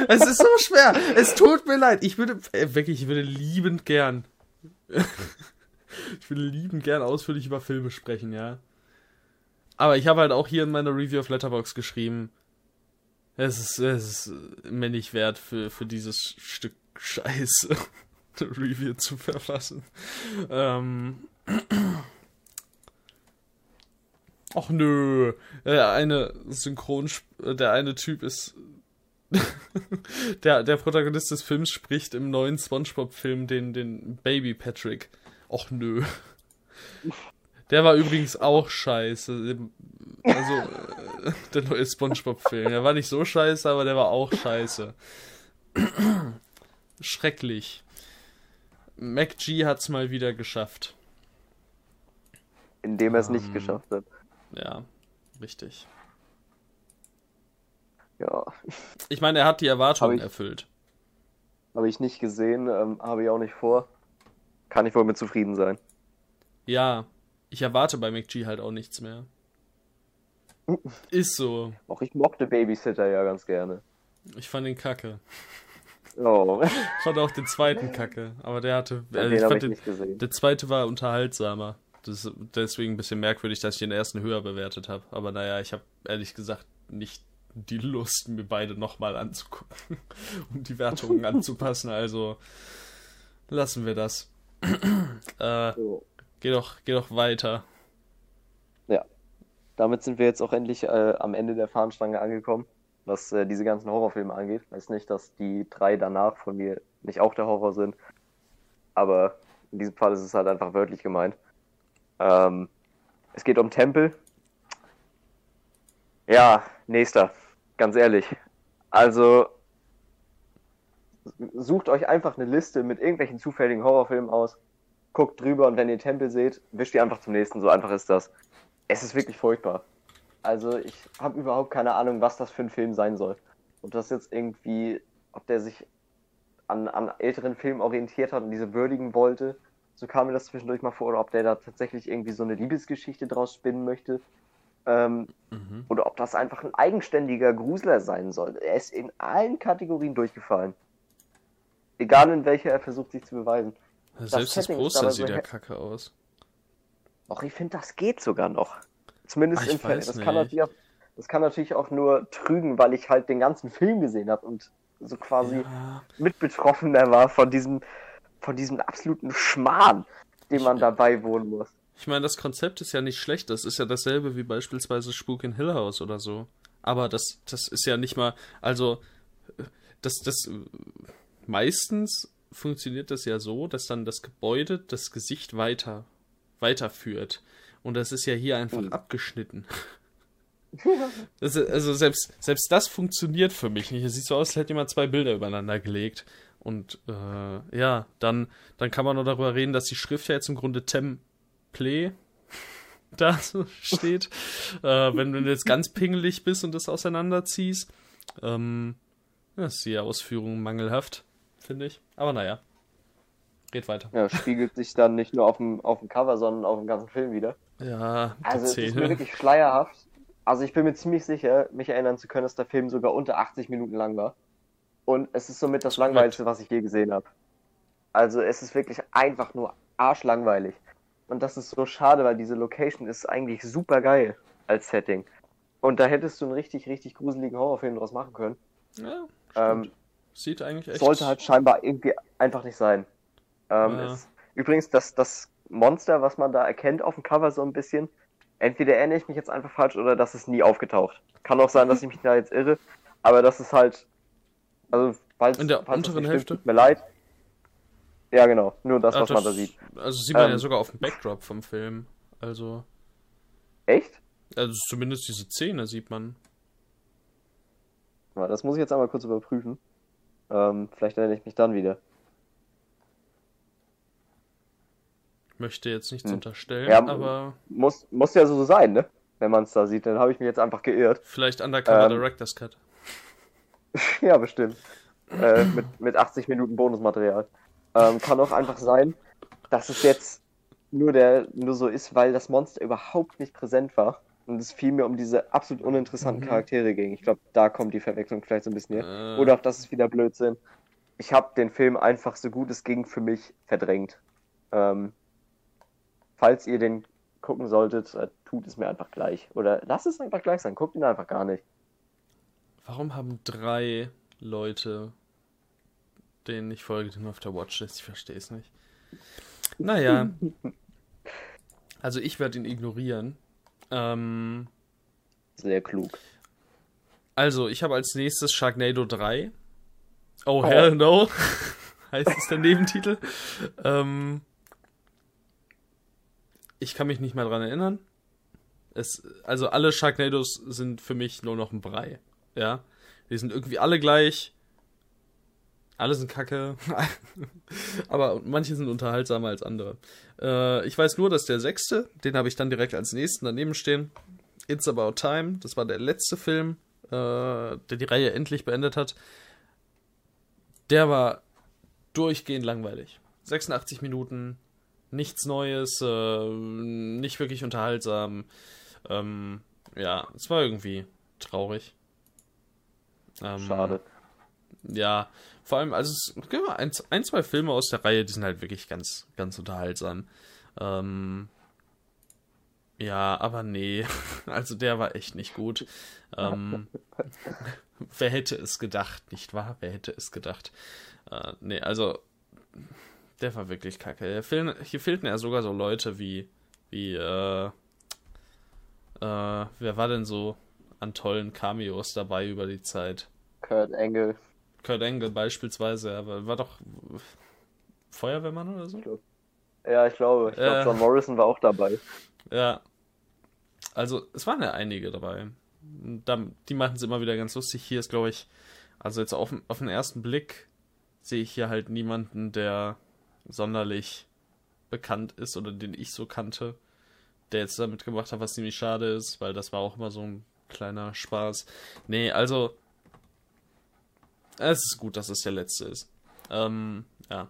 es ist so schwer. Es tut mir leid. Ich würde, äh, wirklich, ich würde liebend gern. ich würde liebend gern ausführlich über Filme sprechen, ja. Aber ich habe halt auch hier in meiner Review of Letterbox geschrieben, es ist, es ist mir nicht wert, für, für dieses Stück Scheiße Review zu verfassen. Ähm. Ach nö, der eine Synchron, der eine Typ ist der, der Protagonist des Films spricht im neuen SpongeBob-Film den, den Baby Patrick. Och nö. Der war übrigens auch scheiße. Also, äh, der neue SpongeBob-Film. Der war nicht so scheiße, aber der war auch scheiße. Schrecklich. MacG hat's mal wieder geschafft. Indem er es um, nicht ähm, geschafft hat. Ja, richtig. Ja. Ich meine, er hat die Erwartungen ich, erfüllt. Habe ich nicht gesehen, ähm, habe ich auch nicht vor. Kann ich wohl mit zufrieden sein. Ja, ich erwarte bei McG halt auch nichts mehr. Ist so. Auch ich mochte Babysitter ja ganz gerne. Ich fand den kacke. Oh. Ich fand auch den zweiten kacke, aber der hatte. Äh, ich fand ich den, der zweite war unterhaltsamer. Das ist deswegen ein bisschen merkwürdig, dass ich den ersten höher bewertet habe. Aber naja, ich habe ehrlich gesagt nicht die Lust, mir beide nochmal anzugucken, um die Wertungen anzupassen. Also lassen wir das. äh, so. Geh, doch, geh doch weiter. Ja. Damit sind wir jetzt auch endlich äh, am Ende der Fahnenstange angekommen, was äh, diese ganzen Horrorfilme angeht. Weiß nicht, dass die drei danach von mir nicht auch der Horror sind. Aber in diesem Fall ist es halt einfach wörtlich gemeint. Ähm, es geht um Tempel. Ja, nächster. Ganz ehrlich. Also sucht euch einfach eine Liste mit irgendwelchen zufälligen Horrorfilmen aus, guckt drüber und wenn ihr Tempel seht, wischt ihr einfach zum nächsten. So einfach ist das. Es ist wirklich furchtbar. Also ich habe überhaupt keine Ahnung, was das für ein Film sein soll. Ob das jetzt irgendwie, ob der sich an, an älteren Filmen orientiert hat und diese würdigen wollte, so kam mir das zwischendurch mal vor, oder ob der da tatsächlich irgendwie so eine Liebesgeschichte draus spinnen möchte. Ähm, mhm. Oder ob das einfach ein eigenständiger Grusler sein soll. Er ist in allen Kategorien durchgefallen. Egal in welcher er versucht, sich zu beweisen. Selbst das, das Poster sieht so ja kacke aus. Doch, ich finde, das geht sogar noch. Zumindest Ach, in Fällen. Das, kann natürlich auch, das kann natürlich auch nur trügen, weil ich halt den ganzen Film gesehen habe und so quasi ja. mitbetroffener war von diesem, von diesem absoluten Schmarrn, dem man dabei wohnen muss. Ich meine, das Konzept ist ja nicht schlecht. Das ist ja dasselbe wie beispielsweise Spuk in Hill House oder so. Aber das, das ist ja nicht mal, also, das, das, meistens funktioniert das ja so, dass dann das Gebäude das Gesicht weiter, weiterführt. Und das ist ja hier einfach mhm. abgeschnitten. also, also selbst, selbst das funktioniert für mich nicht. Es sieht so aus, als hätte jemand zwei Bilder übereinander gelegt. Und äh, ja, dann, dann kann man nur darüber reden, dass die Schrift ja jetzt im Grunde Temple da steht. äh, wenn du jetzt ganz pingelig bist und das auseinanderziehst. Ähm, ja, ist die Ausführung mangelhaft, finde ich. Aber naja. Geht weiter. Ja, spiegelt sich dann nicht nur auf dem, auf dem Cover, sondern auf dem ganzen Film wieder. Ja, also es ist mir wirklich schleierhaft. Also ich bin mir ziemlich sicher, mich erinnern zu können, dass der Film sogar unter 80 Minuten lang war. Und es ist somit das Langweiligste, was ich je gesehen habe. Also es ist wirklich einfach nur arschlangweilig. Und das ist so schade, weil diese Location ist eigentlich super geil als Setting. Und da hättest du einen richtig, richtig gruseligen Horrorfilm draus machen können. Ja, ähm, Sieht eigentlich echt... Sollte halt scheinbar irgendwie einfach nicht sein. Ähm, ja. ist, übrigens, das, das Monster, was man da erkennt auf dem Cover so ein bisschen, entweder erinnere ich mich jetzt einfach falsch oder das ist nie aufgetaucht. Kann auch sein, dass ich mich da jetzt irre, aber das ist halt also, falls, In der falls unteren Hälfte? Tut mir leid. Ja, genau. Nur das, Ach, was das, man da sieht. Also sieht man ähm, ja sogar auf dem Backdrop vom Film. Also. Echt? Also zumindest diese Szene sieht man. Das muss ich jetzt einmal kurz überprüfen. Ähm, vielleicht erinnere ich mich dann wieder. Möchte jetzt nichts hm. unterstellen, ja, aber. Muss, muss ja so sein, ne? Wenn man es da sieht, dann habe ich mich jetzt einfach geirrt. Vielleicht Undercover ähm, Director's Cut. ja, bestimmt. Äh, mit, mit 80 Minuten Bonusmaterial. Ähm, kann auch einfach sein, dass es jetzt nur, der, nur so ist, weil das Monster überhaupt nicht präsent war und es vielmehr um diese absolut uninteressanten mhm. Charaktere ging. Ich glaube, da kommt die Verwechslung vielleicht so ein bisschen her. Äh. Oder auch das ist wieder Blödsinn. Ich habe den Film einfach so gut es ging für mich verdrängt. Ähm, falls ihr den gucken solltet, äh, tut es mir einfach gleich. Oder lasst es einfach gleich sein, guckt ihn einfach gar nicht. Warum haben drei Leute, denen ich folge, den auf der Watchlist? Ich verstehe es nicht. Naja. Also ich werde ihn ignorieren. Ähm, Sehr klug. Also, ich habe als nächstes Sharknado 3. Oh, oh. hell no. heißt es der Nebentitel. ähm, ich kann mich nicht mehr dran erinnern. Es, also alle Sharknados sind für mich nur noch ein Brei. Ja. Die sind irgendwie alle gleich. Alle sind kacke. Aber manche sind unterhaltsamer als andere. Äh, ich weiß nur, dass der sechste, den habe ich dann direkt als nächsten daneben stehen. It's About Time. Das war der letzte Film, äh, der die Reihe endlich beendet hat. Der war durchgehend langweilig. 86 Minuten, nichts Neues, äh, nicht wirklich unterhaltsam. Ähm, ja, es war irgendwie traurig. Ähm, Schade. Ja, vor allem, also es gibt ein, ein, zwei Filme aus der Reihe, die sind halt wirklich ganz, ganz unterhaltsam. Ähm, ja, aber nee, also der war echt nicht gut. Ähm, wer hätte es gedacht, nicht wahr? Wer hätte es gedacht? Äh, nee, also der war wirklich kacke. Fehl, hier fehlten ja sogar so Leute wie, wie, äh, äh, wer war denn so an tollen Cameos dabei über die Zeit. Kurt Engel. Kurt Engel beispielsweise, aber war doch Feuerwehrmann oder so? Ja, ich glaube. Ich glaube, äh, John Morrison war auch dabei. Ja. Also, es waren ja einige dabei. Die machen es immer wieder ganz lustig. Hier ist, glaube ich, also jetzt auf, auf den ersten Blick sehe ich hier halt niemanden, der sonderlich bekannt ist oder den ich so kannte, der jetzt damit gemacht hat, was ziemlich schade ist, weil das war auch immer so ein kleiner Spaß. Nee, also es ist gut, dass es der letzte ist. Ähm, ja.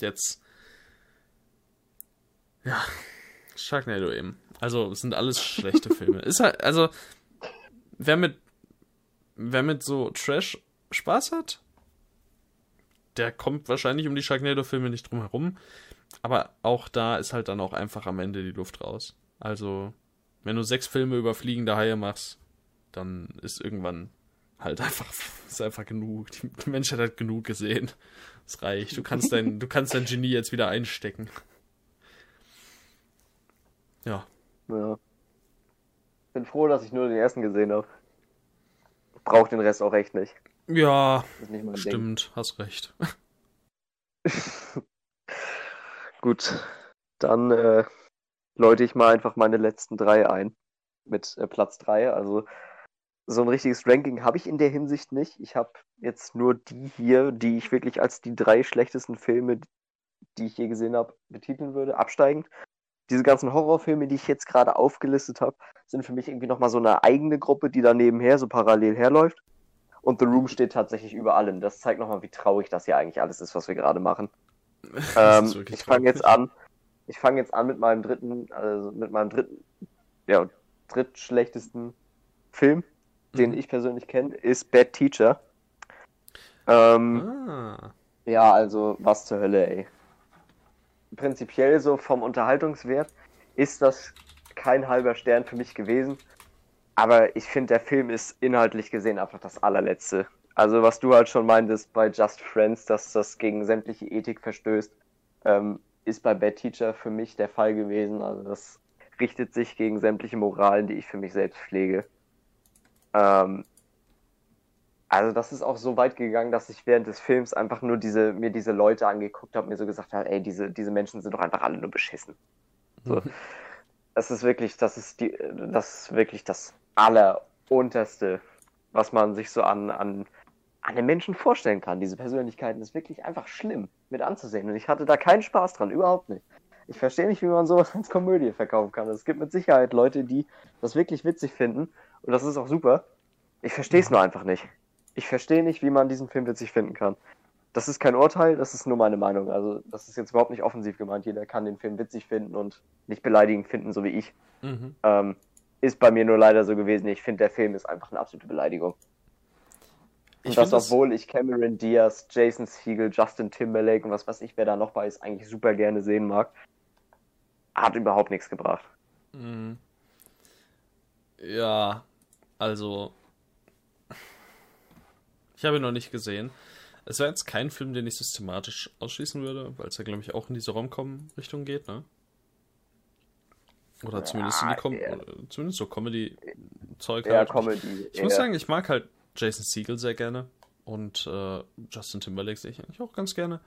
Jetzt. Ja. Sharknado eben. Also, es sind alles schlechte Filme. Ist halt, also, wer mit, wer mit so Trash Spaß hat, der kommt wahrscheinlich um die Sharknado-Filme nicht drum herum. Aber auch da ist halt dann auch einfach am Ende die Luft raus. Also, wenn du sechs Filme über fliegende Haie machst, dann ist irgendwann halt einfach, ist einfach genug. Die Menschheit hat genug gesehen. Es reicht. Du kannst dein, du kannst dein Genie jetzt wieder einstecken. Ja. Ja. Bin froh, dass ich nur den ersten gesehen habe. Braucht den Rest auch echt nicht. Ja, stimmt, Ding. hast recht. Gut, dann äh, läute ich mal einfach meine letzten drei ein. Mit äh, Platz drei. Also so ein richtiges Ranking habe ich in der Hinsicht nicht. Ich habe jetzt nur die hier, die ich wirklich als die drei schlechtesten Filme, die ich je gesehen habe, betiteln würde, absteigend. Diese ganzen Horrorfilme, die ich jetzt gerade aufgelistet habe, sind für mich irgendwie nochmal so eine eigene Gruppe, die da nebenher so parallel herläuft. Und The Room steht tatsächlich über allem. Das zeigt nochmal, wie traurig das hier eigentlich alles ist, was wir gerade machen. ähm, ich fange jetzt an. Ich fange jetzt an mit meinem dritten, also mit meinem dritten, ja, drittschlechtesten Film den mhm. ich persönlich kenne, ist Bad Teacher. Ähm, ah. Ja, also was zur Hölle, ey. Prinzipiell so vom Unterhaltungswert ist das kein halber Stern für mich gewesen. Aber ich finde, der Film ist inhaltlich gesehen einfach das allerletzte. Also was du halt schon meintest bei Just Friends, dass das gegen sämtliche Ethik verstößt, ähm, ist bei Bad Teacher für mich der Fall gewesen. Also das richtet sich gegen sämtliche Moralen, die ich für mich selbst pflege. Ähm, also das ist auch so weit gegangen, dass ich während des Films einfach nur diese, mir diese Leute angeguckt habe, mir so gesagt habe, ey, diese, diese Menschen sind doch einfach alle nur beschissen. So. Das ist wirklich, das ist die, das ist wirklich das Allerunterste, was man sich so an, an, an den Menschen vorstellen kann. Diese Persönlichkeiten ist wirklich einfach schlimm mit anzusehen. Und ich hatte da keinen Spaß dran, überhaupt nicht. Ich verstehe nicht, wie man sowas als Komödie verkaufen kann. Es gibt mit Sicherheit Leute, die das wirklich witzig finden und das ist auch super. Ich verstehe es nur einfach nicht. Ich verstehe nicht, wie man diesen Film witzig finden kann. Das ist kein Urteil, das ist nur meine Meinung. Also, das ist jetzt überhaupt nicht offensiv gemeint. Jeder kann den Film witzig finden und nicht beleidigend finden, so wie ich. Mhm. Ähm, ist bei mir nur leider so gewesen. Ich finde, der Film ist einfach eine absolute Beleidigung. Und ich das, obwohl ich Cameron Diaz, Jason Siegel, Justin Timberlake und was weiß ich, wer da noch bei ist, eigentlich super gerne sehen mag, hat überhaupt nichts gebracht. Mhm. Ja, also, ich habe ihn noch nicht gesehen. Es wäre jetzt kein Film, den ich systematisch ausschließen würde, weil es ja, glaube ich, auch in diese Rom-Com-Richtung geht, ne? Oder zumindest in die Com ja. zumindest so Comedy-Zeug halt. Ja, Comedy. Ich, ich muss sagen, ich mag halt Jason Siegel sehr gerne. Und äh, Justin Timberlake sehe ich eigentlich auch ganz gerne.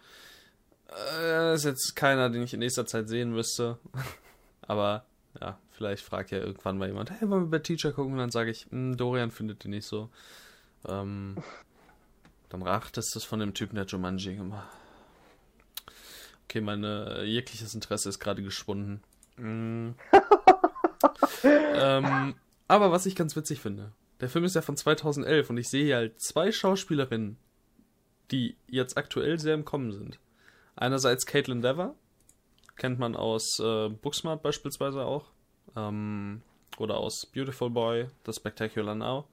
Äh, ist jetzt keiner, den ich in nächster Zeit sehen müsste. Aber ja, vielleicht fragt ja irgendwann mal jemand, hey, wollen wir bei Teacher gucken? Und dann sage ich, hm, Dorian findet die nicht so. Ähm, dann rachtest es von dem Typen, der Jumanji gemacht. Okay, mein äh, jegliches Interesse ist gerade geschwunden. Mm. ähm, aber was ich ganz witzig finde, der Film ist ja von 2011 und ich sehe hier halt zwei Schauspielerinnen, die jetzt aktuell sehr im Kommen sind. Einerseits Caitlin Dever, kennt man aus äh, Booksmart beispielsweise auch. Ähm, oder aus Beautiful Boy, The Spectacular Now.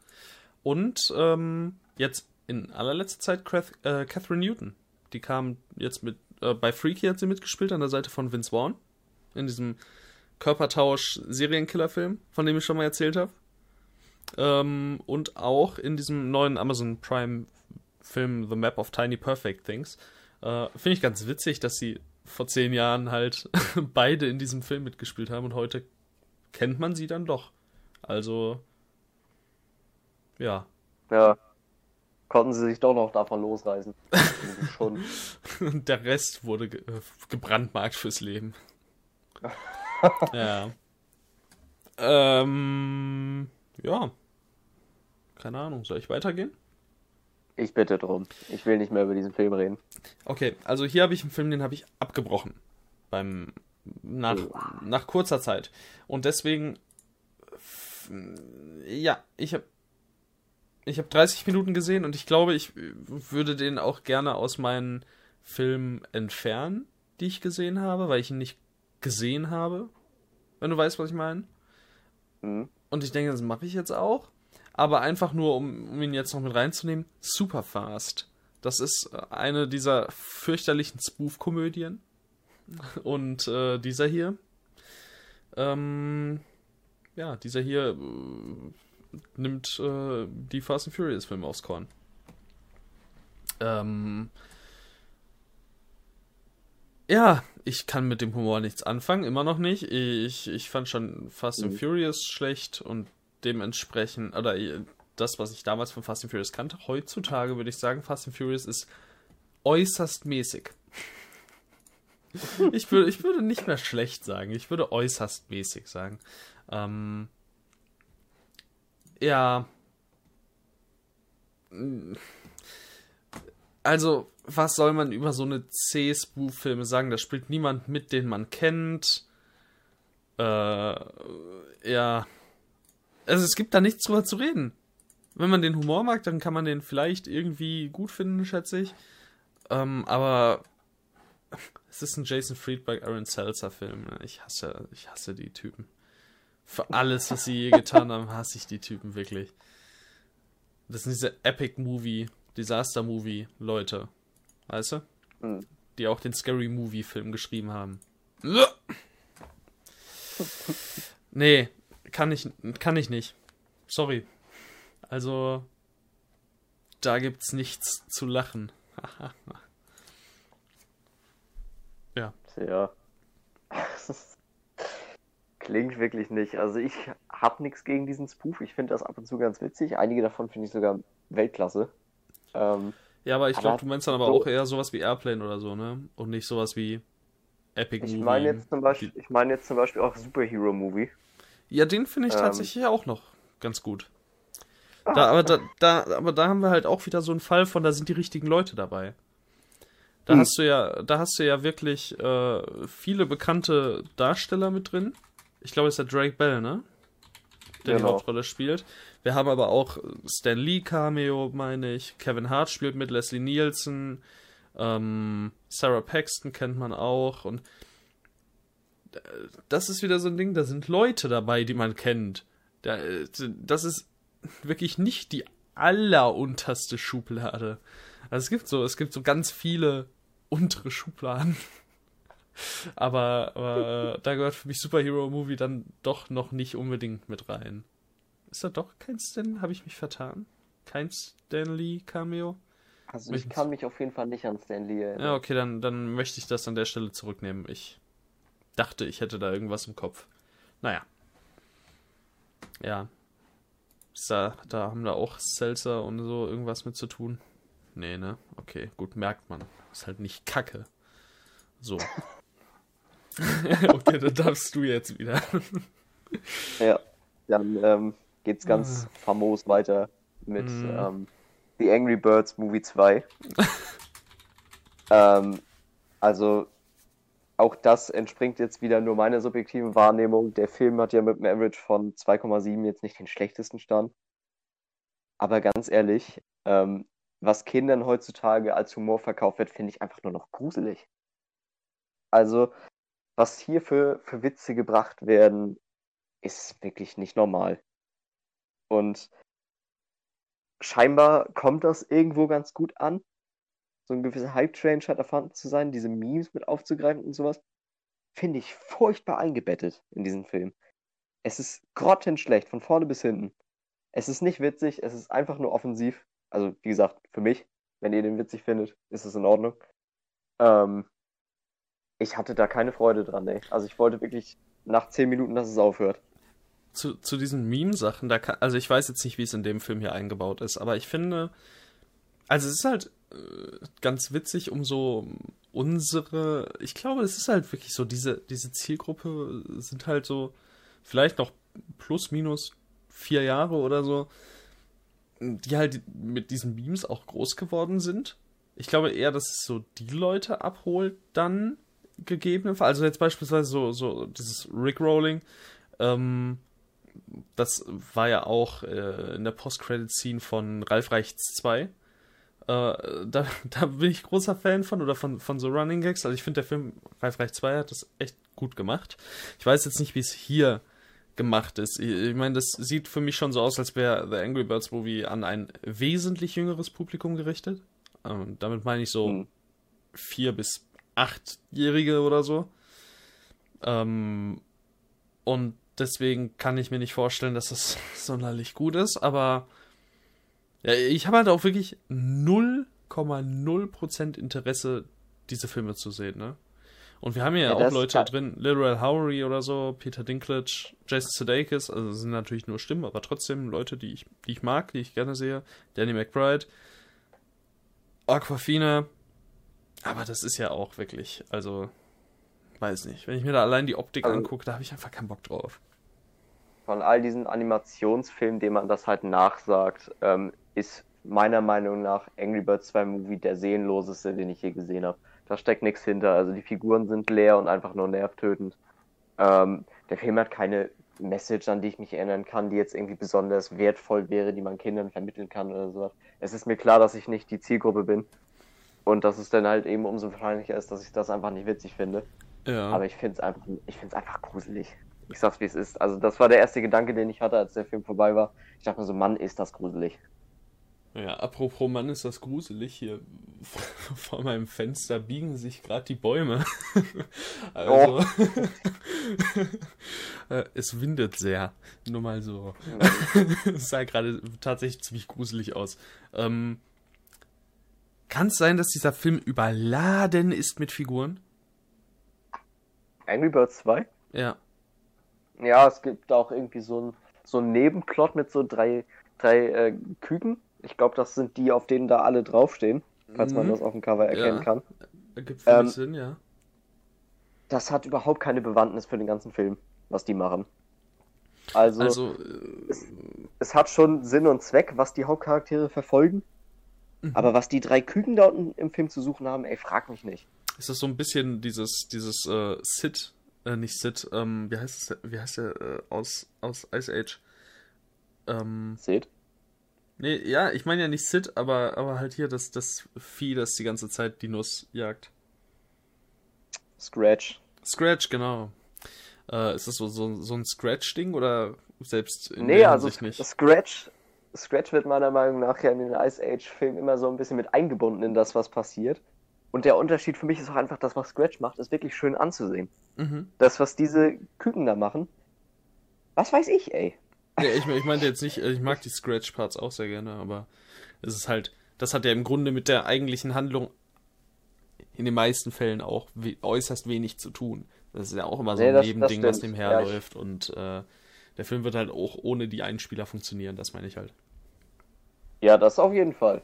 Und ähm, jetzt in allerletzter Zeit Cath äh, Catherine Newton. Die kam jetzt mit, äh, bei Freaky hat sie mitgespielt an der Seite von Vince Vaughn. In diesem Körpertausch-Serienkiller-Film, von dem ich schon mal erzählt habe. Ähm, und auch in diesem neuen Amazon Prime-Film The Map of Tiny Perfect Things. Äh, Finde ich ganz witzig, dass sie vor zehn Jahren halt beide in diesem Film mitgespielt haben und heute kennt man sie dann doch. Also, ja. Ja. Konnten sie sich doch noch davon losreißen. Schon. Der Rest wurde ge äh, gebrandmarkt fürs Leben. ja. Ähm, ja. Keine Ahnung. Soll ich weitergehen? Ich bitte drum. Ich will nicht mehr über diesen Film reden. Okay, also hier habe ich einen Film, den habe ich abgebrochen. Beim nach, oh. nach kurzer Zeit. Und deswegen ja, ich habe ich habe 30 Minuten gesehen und ich glaube, ich würde den auch gerne aus meinen Filmen entfernen, die ich gesehen habe, weil ich ihn nicht gesehen habe. wenn du weißt, was ich meine. Mhm. Und ich denke, das mache ich jetzt auch. Aber einfach nur, um, um ihn jetzt noch mit reinzunehmen, Superfast. Das ist äh, eine dieser fürchterlichen Spoof-Komödien. Und äh, dieser hier, ähm, ja, dieser hier äh, nimmt äh, die Fast and Furious Filme aufs Korn. Ähm, ja, ich kann mit dem Humor nichts anfangen, immer noch nicht. Ich, ich fand schon Fast and mhm. Furious schlecht und dementsprechend, oder äh, das, was ich damals von Fast and Furious kannte, heutzutage würde ich sagen, Fast and Furious ist äußerst mäßig. ich, würde, ich würde nicht mehr schlecht sagen, ich würde äußerst mäßig sagen. Ähm, ja. Also, was soll man über so eine C-Spoof-Filme sagen? Da spielt niemand mit, den man kennt. Äh, ja. Also, es gibt da nichts drüber zu reden. Wenn man den Humor mag, dann kann man den vielleicht irgendwie gut finden, schätze ich. Ähm, aber es ist ein Jason Friedberg, Aaron Seltzer Film. Ich hasse, ich hasse die Typen. Für alles, was sie je getan haben, hasse ich die Typen wirklich. Das sind diese Epic Movie, Disaster Movie Leute. Weißt du? Mhm. Die auch den Scary Movie Film geschrieben haben. Nee, kann ich, kann ich nicht. Sorry. Also, da gibt's nichts zu lachen. ja. Ja. Klingt wirklich nicht. Also ich habe nichts gegen diesen Spoof. Ich finde das ab und zu ganz witzig. Einige davon finde ich sogar Weltklasse. Ähm, ja, aber ich glaube, du meinst dann aber so, auch eher sowas wie Airplane oder so, ne? Und nicht sowas wie Epic ich Movie. Mein jetzt zum Beispiel, ich meine jetzt zum Beispiel auch Superhero Movie. Ja, den finde ich ähm, tatsächlich auch noch ganz gut. Da, aber, da, da, aber da haben wir halt auch wieder so einen Fall von, da sind die richtigen Leute dabei. Da hm. hast du ja, da hast du ja wirklich äh, viele bekannte Darsteller mit drin. Ich glaube, es ist der Drake Bell, ne? Der genau. die Hauptrolle spielt. Wir haben aber auch Stan Lee Cameo, meine ich. Kevin Hart spielt mit Leslie Nielsen. Ähm, Sarah Paxton kennt man auch. Und das ist wieder so ein Ding, da sind Leute dabei, die man kennt. Das ist wirklich nicht die allerunterste Schublade. Also es gibt so, es gibt so ganz viele untere Schubladen. aber, aber da gehört für mich Superhero Movie dann doch noch nicht unbedingt mit rein. Ist da doch kein Stan? Habe ich mich vertan? Kein Stanley Cameo? Also ich kann mich auf jeden Fall nicht an Stanley erinnern. Ja, okay, dann, dann möchte ich das an der Stelle zurücknehmen. Ich dachte, ich hätte da irgendwas im Kopf. Naja. Ja, da, da haben da auch Seltzer und so irgendwas mit zu tun. Nee, ne? Okay, gut, merkt man. Ist halt nicht Kacke. So. okay, dann darfst du jetzt wieder. ja, dann ähm, geht's ganz ah. famos weiter mit mm. ähm, The Angry Birds Movie 2. ähm, also auch das entspringt jetzt wieder nur meiner subjektiven Wahrnehmung. Der Film hat ja mit einem Average von 2,7 jetzt nicht den schlechtesten Stand. Aber ganz ehrlich, ähm, was Kindern heutzutage als Humor verkauft wird, finde ich einfach nur noch gruselig. Also, was hier für, für Witze gebracht werden, ist wirklich nicht normal. Und scheinbar kommt das irgendwo ganz gut an so ein gewisser Hype-Train scheint erfahren zu sein, diese Memes mit aufzugreifen und sowas, finde ich furchtbar eingebettet in diesen Film. Es ist grottenschlecht, von vorne bis hinten. Es ist nicht witzig, es ist einfach nur offensiv. Also, wie gesagt, für mich, wenn ihr den witzig findet, ist es in Ordnung. Ähm, ich hatte da keine Freude dran, ey. Also, ich wollte wirklich nach 10 Minuten, dass es aufhört. Zu, zu diesen Meme-Sachen, also ich weiß jetzt nicht, wie es in dem Film hier eingebaut ist, aber ich finde, also es ist halt ganz witzig, um so unsere, ich glaube, es ist halt wirklich so, diese, diese Zielgruppe sind halt so vielleicht noch plus minus vier Jahre oder so, die halt mit diesen Memes auch groß geworden sind. Ich glaube eher, dass es so die Leute abholt dann gegebenenfalls. Also jetzt beispielsweise so, so dieses Rickrolling, ähm, das war ja auch äh, in der Post-Credit-Scene von Ralf Reichts 2 äh, da, da bin ich großer Fan von oder von, von so Running Gags. Also ich finde, der Film Reif Reich 2 hat das echt gut gut gemacht. Ich weiß jetzt nicht, wie es hier gemacht ist. Ich, ich meine, das sieht für mich schon so aus, als wäre The Angry Birds Movie an ein wesentlich jüngeres Publikum gerichtet. Ähm, damit meine ich so hm. vier bis achtjährige oder so. Ähm, und deswegen kann ich mir nicht vorstellen, dass das sonderlich gut ist, aber ja, ich habe halt auch wirklich 0,0% Interesse, diese Filme zu sehen, ne? Und wir haben ja, ja auch Leute drin, Literal Howery oder so, Peter Dinklage, Jason Sudeikis, also das sind natürlich nur Stimmen, aber trotzdem Leute, die ich, die ich mag, die ich gerne sehe. Danny McBride, Aquafina, aber das ist ja auch wirklich, also, weiß nicht. Wenn ich mir da allein die Optik also, angucke, da habe ich einfach keinen Bock drauf. Von all diesen Animationsfilmen, denen man das halt nachsagt, ähm, ist meiner Meinung nach Angry Birds 2 Movie der seelenloseste, den ich je gesehen habe. Da steckt nichts hinter. Also die Figuren sind leer und einfach nur nervtötend. Ähm, der Film hat keine Message, an die ich mich erinnern kann, die jetzt irgendwie besonders wertvoll wäre, die man Kindern vermitteln kann oder so. Es ist mir klar, dass ich nicht die Zielgruppe bin. Und dass es dann halt eben umso wahrscheinlicher ist, dass ich das einfach nicht witzig finde. Ja. Aber ich finde es einfach, ich finde es einfach gruselig. Ich sag's wie es ist. Also das war der erste Gedanke, den ich hatte, als der Film vorbei war. Ich dachte mir so, Mann, ist das gruselig. Ja, apropos Mann, ist das gruselig hier. Vor meinem Fenster biegen sich gerade die Bäume. also, oh. Äh, es windet sehr. Nur mal so. es sah gerade tatsächlich ziemlich gruselig aus. Ähm, Kann es sein, dass dieser Film überladen ist mit Figuren? Angry Birds 2? Ja. Ja, es gibt auch irgendwie so ein, so einen Nebenplot mit so drei, drei äh, Küken ich glaube, das sind die, auf denen da alle draufstehen, falls mhm. man das auf dem Cover erkennen ja. kann. Ergibt ähm, Sinn, ja. Das hat überhaupt keine Bewandtnis für den ganzen Film, was die machen. Also, also äh, es, es, hat schon Sinn und Zweck, was die Hauptcharaktere verfolgen. Mhm. Aber was die drei Küken da unten im Film zu suchen haben, ey, frag mich nicht. Ist das so ein bisschen dieses, dieses äh, Sid, äh, nicht Sid, ähm, wie heißt es, wie heißt der äh, aus, aus Ice Age? Ähm, Sid? Nee, ja, ich meine ja nicht Sid, aber, aber halt hier das, das Vieh, das die ganze Zeit die Nuss jagt. Scratch. Scratch, genau. Äh, ist das so, so, so ein Scratch-Ding oder selbst in nee, also nicht? Scratch, Scratch wird meiner Meinung nach ja in den Ice Age-Filmen immer so ein bisschen mit eingebunden in das, was passiert. Und der Unterschied für mich ist auch einfach, das, was Scratch macht, ist wirklich schön anzusehen. Mhm. Das, was diese Küken da machen, was weiß ich, ey. Ja, ich, ich meinte jetzt nicht, ich mag die Scratch-Parts auch sehr gerne, aber es ist halt, das hat ja im Grunde mit der eigentlichen Handlung in den meisten Fällen auch we äußerst wenig zu tun. Das ist ja auch immer so nee, ein das, Nebending, das was nebenher ja, läuft und äh, der Film wird halt auch ohne die Einspieler funktionieren, das meine ich halt. Ja, das auf jeden Fall.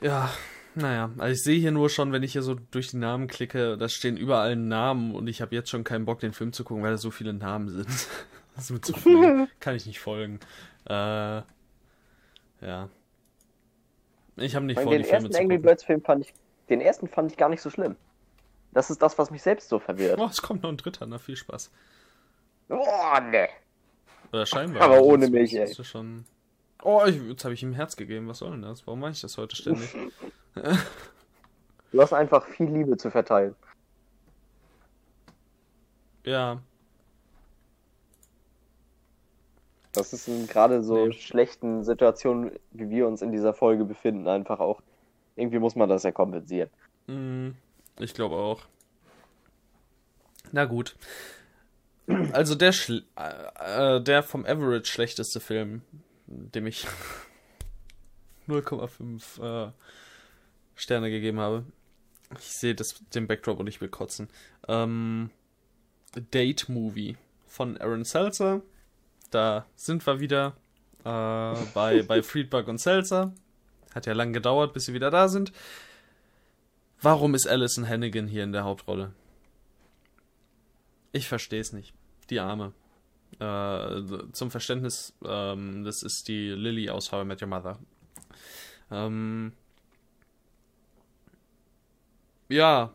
Ja, naja, also ich sehe hier nur schon, wenn ich hier so durch die Namen klicke, da stehen überall Namen und ich habe jetzt schon keinen Bock, den Film zu gucken, weil da so viele Namen sind. Wird zu viel. Kann ich nicht folgen. Äh, ja. Ich habe nicht vor, den die Filme ersten Angry Birds Film fand ich, den ersten fand ich gar nicht so schlimm. Das ist das, was mich selbst so verwirrt. Oh, es kommt noch ein dritter, na viel Spaß. Oh, ne. Oder scheinbar. Aber ohne mich, ey. Schon... Oh, ich, jetzt habe ich ihm ein Herz gegeben. Was soll denn das? Warum mache ich das heute ständig? du hast einfach viel Liebe zu verteilen. Ja, Das ist in gerade so nee. schlechten Situationen, wie wir uns in dieser Folge befinden, einfach auch. Irgendwie muss man das ja kompensieren. Mm, ich glaube auch. Na gut. Also der, Schl äh, äh der vom Average schlechteste Film, dem ich 0,5 äh, Sterne gegeben habe. Ich sehe den Backdrop und ich will kotzen. Ähm, Date Movie von Aaron Seltzer da sind wir wieder äh, bei, bei Friedberg und Seltzer. Hat ja lang gedauert, bis sie wieder da sind. Warum ist Alison Hannigan hier in der Hauptrolle? Ich verstehe es nicht. Die Arme. Äh, zum Verständnis, ähm, das ist die Lily aus How I Met Your Mother. Ähm, ja,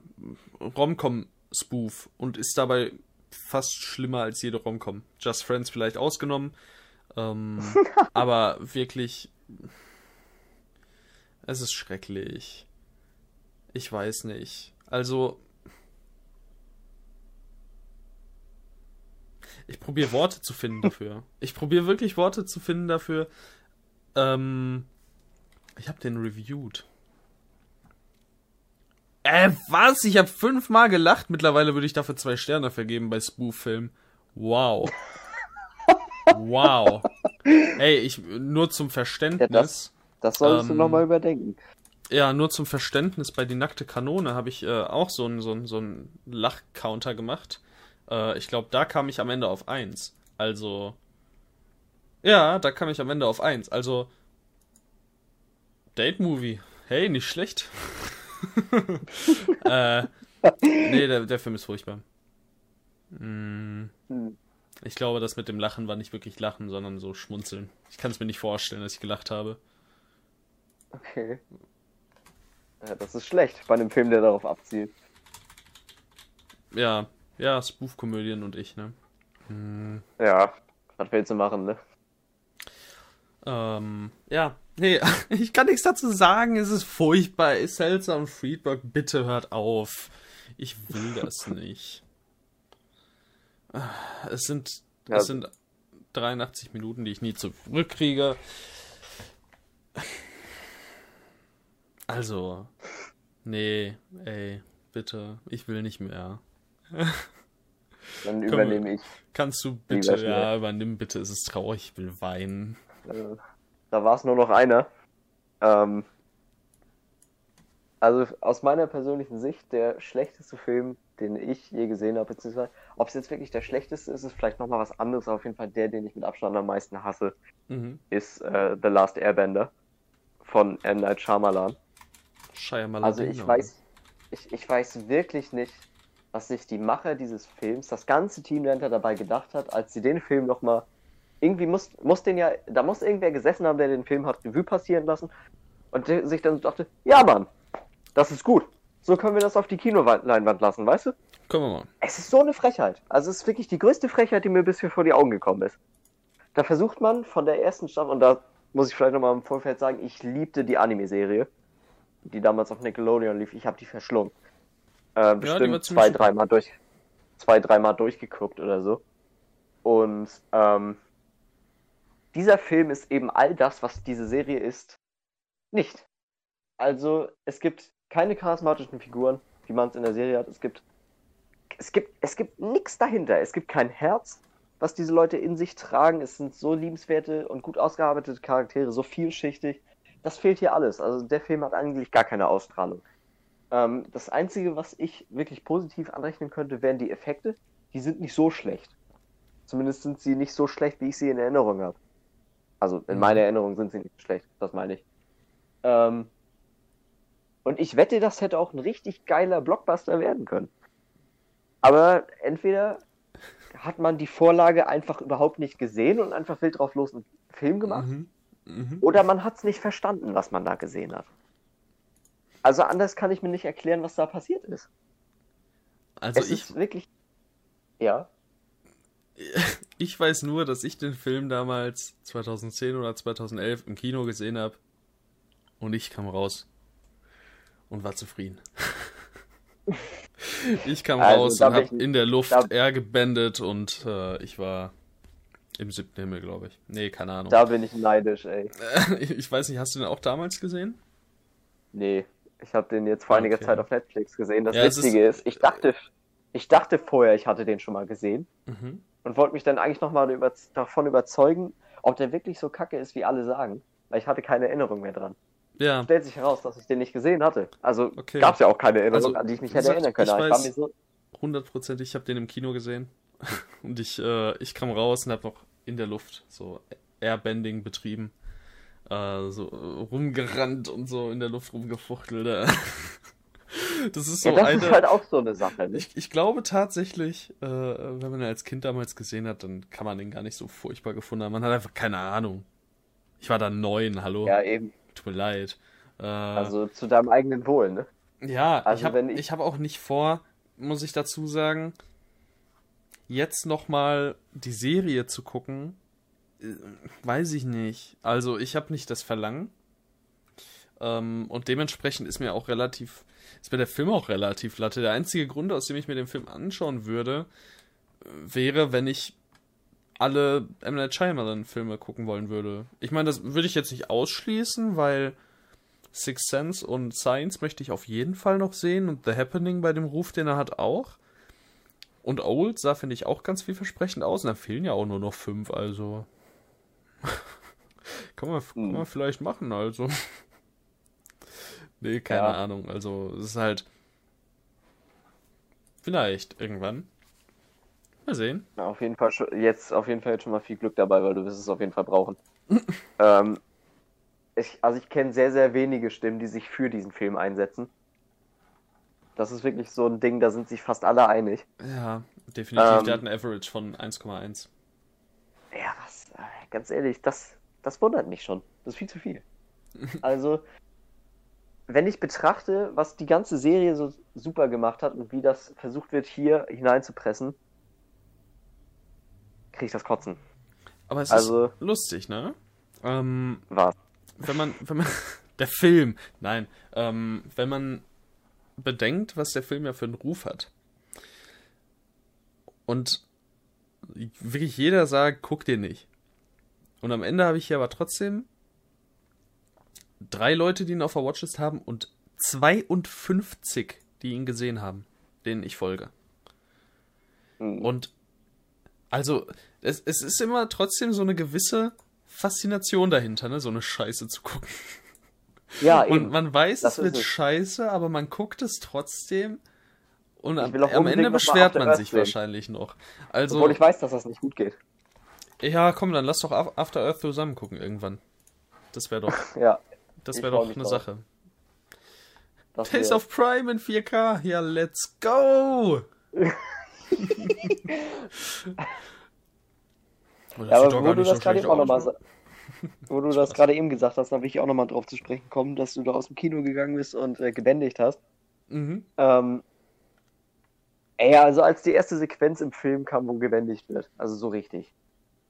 Romcom-Spoof und ist dabei fast schlimmer als jede Romcom. Just Friends vielleicht ausgenommen. Ähm, aber wirklich. Es ist schrecklich. Ich weiß nicht. Also. ich probiere Worte zu finden dafür. Ich probiere wirklich Worte zu finden dafür. Ähm, ich habe den reviewed. Äh, was? Ich habe fünfmal gelacht. Mittlerweile würde ich dafür zwei Sterne vergeben bei Spoof-Film. Wow. wow. Ey, ich, nur zum Verständnis. Ja, das, das solltest ähm, du nochmal überdenken. Ja, nur zum Verständnis, bei Die nackte Kanone habe ich äh, auch so einen so so ein Lachcounter gemacht. Äh, ich glaube, da kam ich am Ende auf 1. Also. Ja, da kam ich am Ende auf 1. Also. Date Movie. Hey, nicht schlecht. äh, nee, der, der Film ist furchtbar. Mm. Hm. Ich glaube, das mit dem Lachen war nicht wirklich Lachen, sondern so Schmunzeln. Ich kann es mir nicht vorstellen, dass ich gelacht habe. Okay. Ja, das ist schlecht bei einem Film, der darauf abzielt. Ja, ja, Spoof-Komödien und ich, ne? Hm. Ja, was willst du machen, ne? Ähm, ja, nee, ich kann nichts dazu sagen. Es ist furchtbar. Ist seltsam, Friedberg, bitte hört auf. Ich will das nicht. Es sind, ja. es sind 83 Minuten, die ich nie zurückkriege. Also, nee, ey, bitte, ich will nicht mehr. Dann übernehme ich. Kannst du bitte, ja, übernimm bitte, es ist traurig, ich will weinen. Äh, da war es nur noch einer. Ähm, also aus meiner persönlichen Sicht der schlechteste Film, den ich je gesehen habe, beziehungsweise ob es jetzt wirklich der schlechteste ist, ist vielleicht nochmal was anderes, aber auf jeden Fall der, den ich mit Abstand am meisten hasse, mhm. ist äh, The Last Airbender von M. Night Shyamalan. Also ich weiß, ich, ich weiß wirklich nicht, was sich die Macher dieses Films, das ganze Team dahinter dabei gedacht hat, als sie den Film nochmal irgendwie muss, muss den ja, da muss irgendwer gesessen haben, der den Film hat Revue passieren lassen und sich dann dachte, ja Mann, das ist gut. So können wir das auf die Kinoleinwand lassen, weißt du? Können wir mal. Es ist so eine Frechheit. Also es ist wirklich die größte Frechheit, die mir bisher vor die Augen gekommen ist. Da versucht man von der ersten Staffel, und da muss ich vielleicht nochmal im Vorfeld sagen, ich liebte die Anime-Serie die damals auf Nickelodeon lief, ich habe die verschlungen. Äh, bestimmt ja, zwei, dreimal durch, zwei, dreimal durchgeguckt oder so. Und ähm, dieser Film ist eben all das, was diese Serie ist, nicht. Also es gibt keine charismatischen Figuren, wie man es in der Serie hat. Es gibt, es gibt, es gibt nichts dahinter. Es gibt kein Herz, was diese Leute in sich tragen. Es sind so liebenswerte und gut ausgearbeitete Charaktere, so vielschichtig das fehlt hier alles. Also der Film hat eigentlich gar keine Ausstrahlung. Ähm, das Einzige, was ich wirklich positiv anrechnen könnte, wären die Effekte. Die sind nicht so schlecht. Zumindest sind sie nicht so schlecht, wie ich sie in Erinnerung habe. Also in mhm. meiner Erinnerung sind sie nicht schlecht, das meine ich. Ähm, und ich wette, das hätte auch ein richtig geiler Blockbuster werden können. Aber entweder hat man die Vorlage einfach überhaupt nicht gesehen und einfach wild drauf los einen Film gemacht. Mhm. Mhm. Oder man hat es nicht verstanden, was man da gesehen hat. Also anders kann ich mir nicht erklären, was da passiert ist. Also es ich ist wirklich. Ja. Ich weiß nur, dass ich den Film damals 2010 oder 2011 im Kino gesehen habe und ich kam raus und war zufrieden. ich kam also, raus und habe in der Luft da, er gebendet und äh, ich war im siebten Himmel, glaube ich. Nee, keine Ahnung. Da bin ich neidisch, ey. ich weiß nicht, hast du den auch damals gesehen? Nee, ich habe den jetzt vor einiger okay. Zeit auf Netflix gesehen. Das ja, Witzige ist, ist, ich dachte, ich dachte vorher, ich hatte den schon mal gesehen mhm. Und wollte mich dann eigentlich nochmal über, davon überzeugen, ob der wirklich so kacke ist, wie alle sagen. Weil ich hatte keine Erinnerung mehr dran. Ja. Stellt sich heraus, dass ich den nicht gesehen hatte. Also okay. gab es ja auch keine Erinnerung, also, an die ich mich hätte erinnern können. Ich, ich weiß, so hundertprozentig, ich habe den im Kino gesehen. Und ich, äh, ich kam raus und habe noch in der Luft so Airbending betrieben. Äh, so rumgerannt und so in der Luft rumgefuchtelt. das ist so ja, das eine, ist halt auch so eine Sache. Ne? Ich, ich glaube tatsächlich, äh, wenn man ihn als Kind damals gesehen hat, dann kann man den gar nicht so furchtbar gefunden haben. Man hat einfach keine Ahnung. Ich war da neun, hallo. Ja, eben. Tut mir leid. Äh, also zu deinem eigenen Wohl, ne? Ja, also ich habe ich... ich hab auch nicht vor, muss ich dazu sagen, jetzt nochmal die Serie zu gucken, äh, weiß ich nicht. Also ich habe nicht das Verlangen. Ähm, und dementsprechend ist mir auch relativ, ist mir der Film auch relativ latte. Der einzige Grund, aus dem ich mir den Film anschauen würde, wäre, wenn ich alle M. Night Shyamalan-Filme gucken wollen würde. Ich meine, das würde ich jetzt nicht ausschließen, weil Six Sense und Science möchte ich auf jeden Fall noch sehen und The Happening bei dem Ruf, den er hat, auch. Und Old sah, finde ich, auch ganz vielversprechend aus. Und da fehlen ja auch nur noch fünf, also. kann, man, kann man hm. vielleicht machen, also. Nee, keine ja. Ahnung. Also, es ist halt. Vielleicht irgendwann. Mal sehen. Na, auf jeden Fall jetzt auf jeden Fall jetzt schon mal viel Glück dabei, weil du wirst es auf jeden Fall brauchen. ähm, ich, also ich kenne sehr, sehr wenige Stimmen, die sich für diesen Film einsetzen. Das ist wirklich so ein Ding, da sind sich fast alle einig. Ja, definitiv. Ähm, der hat ein Average von 1,1. Ja, was, äh, ganz ehrlich, das, das wundert mich schon. Das ist viel zu viel. also, wenn ich betrachte, was die ganze Serie so super gemacht hat und wie das versucht wird, hier hineinzupressen, kriege ich das Kotzen. Aber es also, ist lustig, ne? Ähm, was? wenn man, wenn man, der Film, nein, ähm, wenn man bedenkt, was der Film ja für einen Ruf hat. Und wirklich jeder sagt, guck dir nicht. Und am Ende habe ich hier aber trotzdem drei Leute, die ihn auf der Watchlist haben und 52, die ihn gesehen haben, denen ich folge. Mhm. Und also, es, es ist immer trotzdem so eine gewisse Faszination dahinter, ne, so eine Scheiße zu gucken. Ja, eben. Und man weiß, das es wird es. scheiße, aber man guckt es trotzdem. Und am, am Ende beschwert man sich sehen. wahrscheinlich noch. Also, Obwohl ich weiß, dass das nicht gut geht. Ja, komm, dann lass doch After Earth zusammen gucken irgendwann. Das wäre doch. ja. Das wäre doch eine drauf. Sache. Das Taste of Prime in 4K. Ja, let's go! ja, aber wo du das gerade eben auch nochmal wo du das gerade eben gesagt hast, da will ich auch nochmal drauf zu sprechen kommen, dass du da aus dem Kino gegangen bist und äh, gebändigt hast. Mhm. Ähm, ey, also als die erste Sequenz im Film kam, wo gebändigt wird, also so richtig,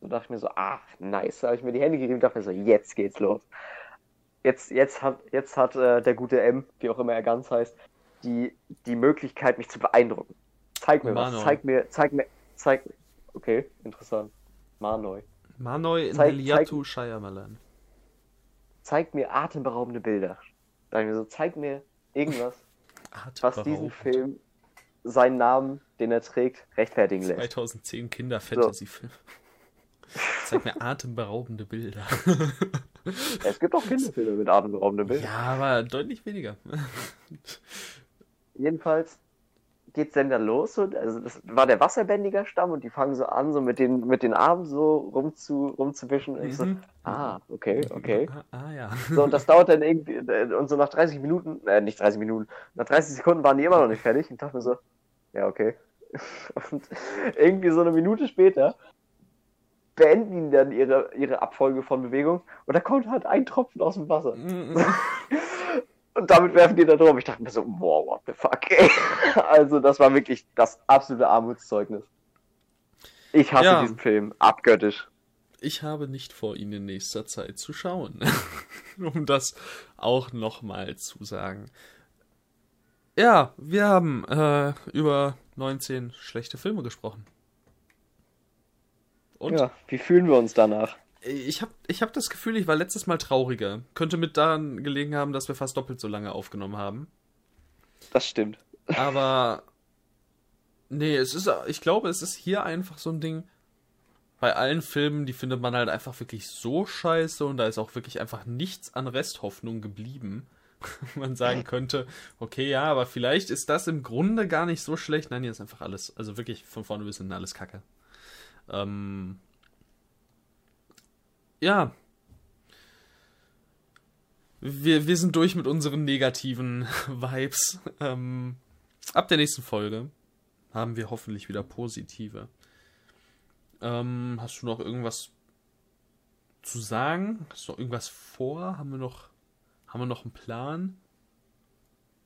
so dachte ich mir so, ach, nice, da habe ich mir die Hände gegeben und dachte mir so, jetzt geht's los. Jetzt, jetzt hat, jetzt hat äh, der gute M, wie auch immer er ganz heißt, die, die Möglichkeit, mich zu beeindrucken. Zeig mir Mano. was, zeig mir, zeig mir, zeig mir. Okay, interessant. Manoi. Manoi in Heliatu Shyamalan. Zeig mir atemberaubende Bilder. Sag mir so, zeig mir irgendwas, was diesen Film, seinen Namen, den er trägt, rechtfertigen lässt. 2010 Kinder-Fantasy-Film. So. Zeig mir atemberaubende Bilder. es gibt auch Kinderfilme mit atemberaubenden Bildern. Ja, aber deutlich weniger. Jedenfalls, geht's denn da los? So, also das war der wasserbändiger Stamm und die fangen so an, so mit den, mit den Armen so rumzu, rumzuwischen. Und ich so, mhm. ah, okay, okay. Ah, ah, ja. So, und das dauert dann irgendwie, und so nach 30 Minuten, äh, nicht 30 Minuten, nach 30 Sekunden waren die immer noch nicht fertig. Und dachte mir so, ja, okay. Und irgendwie so eine Minute später beenden dann ihre, ihre Abfolge von Bewegungen und da kommt halt ein Tropfen aus dem Wasser. Mhm. Und damit werfen die da drauf. Ich dachte mir so, wow, what the fuck, ey. Also, das war wirklich das absolute Armutszeugnis. Ich hasse ja. diesen Film, abgöttisch. Ich habe nicht vor, ihn in nächster Zeit zu schauen. um das auch nochmal zu sagen. Ja, wir haben äh, über 19 schlechte Filme gesprochen. Und? Ja, wie fühlen wir uns danach? ich habe ich hab das Gefühl, ich war letztes Mal trauriger. Könnte mit daran gelegen haben, dass wir fast doppelt so lange aufgenommen haben. Das stimmt. Aber nee, es ist, ich glaube, es ist hier einfach so ein Ding. Bei allen Filmen, die findet man halt einfach wirklich so scheiße und da ist auch wirklich einfach nichts an Resthoffnung geblieben. man sagen könnte, okay, ja, aber vielleicht ist das im Grunde gar nicht so schlecht. Nein, hier ist einfach alles, also wirklich von vorne bis hinten alles Kacke. Ähm, ja. Wir, wir sind durch mit unseren negativen Vibes. Ähm, ab der nächsten Folge haben wir hoffentlich wieder positive. Ähm, hast du noch irgendwas zu sagen? Hast du noch irgendwas vor? Haben wir noch, haben wir noch einen Plan?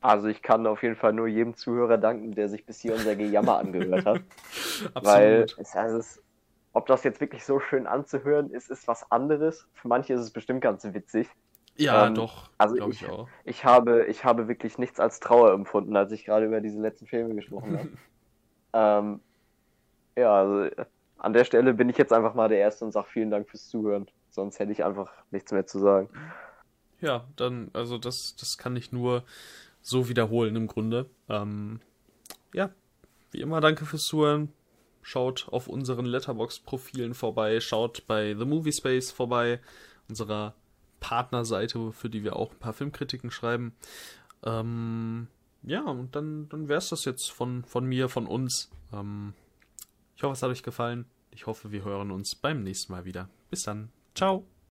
Also ich kann auf jeden Fall nur jedem Zuhörer danken, der sich bis hier unser Gejammer angehört hat. Absolut. Weil es, also es, ob das jetzt wirklich so schön anzuhören ist, ist was anderes. Für manche ist es bestimmt ganz witzig. Ja, ähm, doch. Also ich, ich, auch. ich habe, ich habe wirklich nichts als Trauer empfunden, als ich gerade über diese letzten Filme gesprochen habe. ähm, ja, also an der Stelle bin ich jetzt einfach mal der Erste und sage vielen Dank fürs Zuhören. Sonst hätte ich einfach nichts mehr zu sagen. Ja, dann, also das, das kann ich nur so wiederholen im Grunde. Ähm, ja, wie immer, danke fürs Zuhören. Schaut auf unseren Letterbox-Profilen vorbei, schaut bei The Movie Space vorbei, unserer Partnerseite, für die wir auch ein paar Filmkritiken schreiben. Ähm, ja, und dann, dann wäre es das jetzt von, von mir, von uns. Ähm, ich hoffe, es hat euch gefallen. Ich hoffe, wir hören uns beim nächsten Mal wieder. Bis dann. Ciao.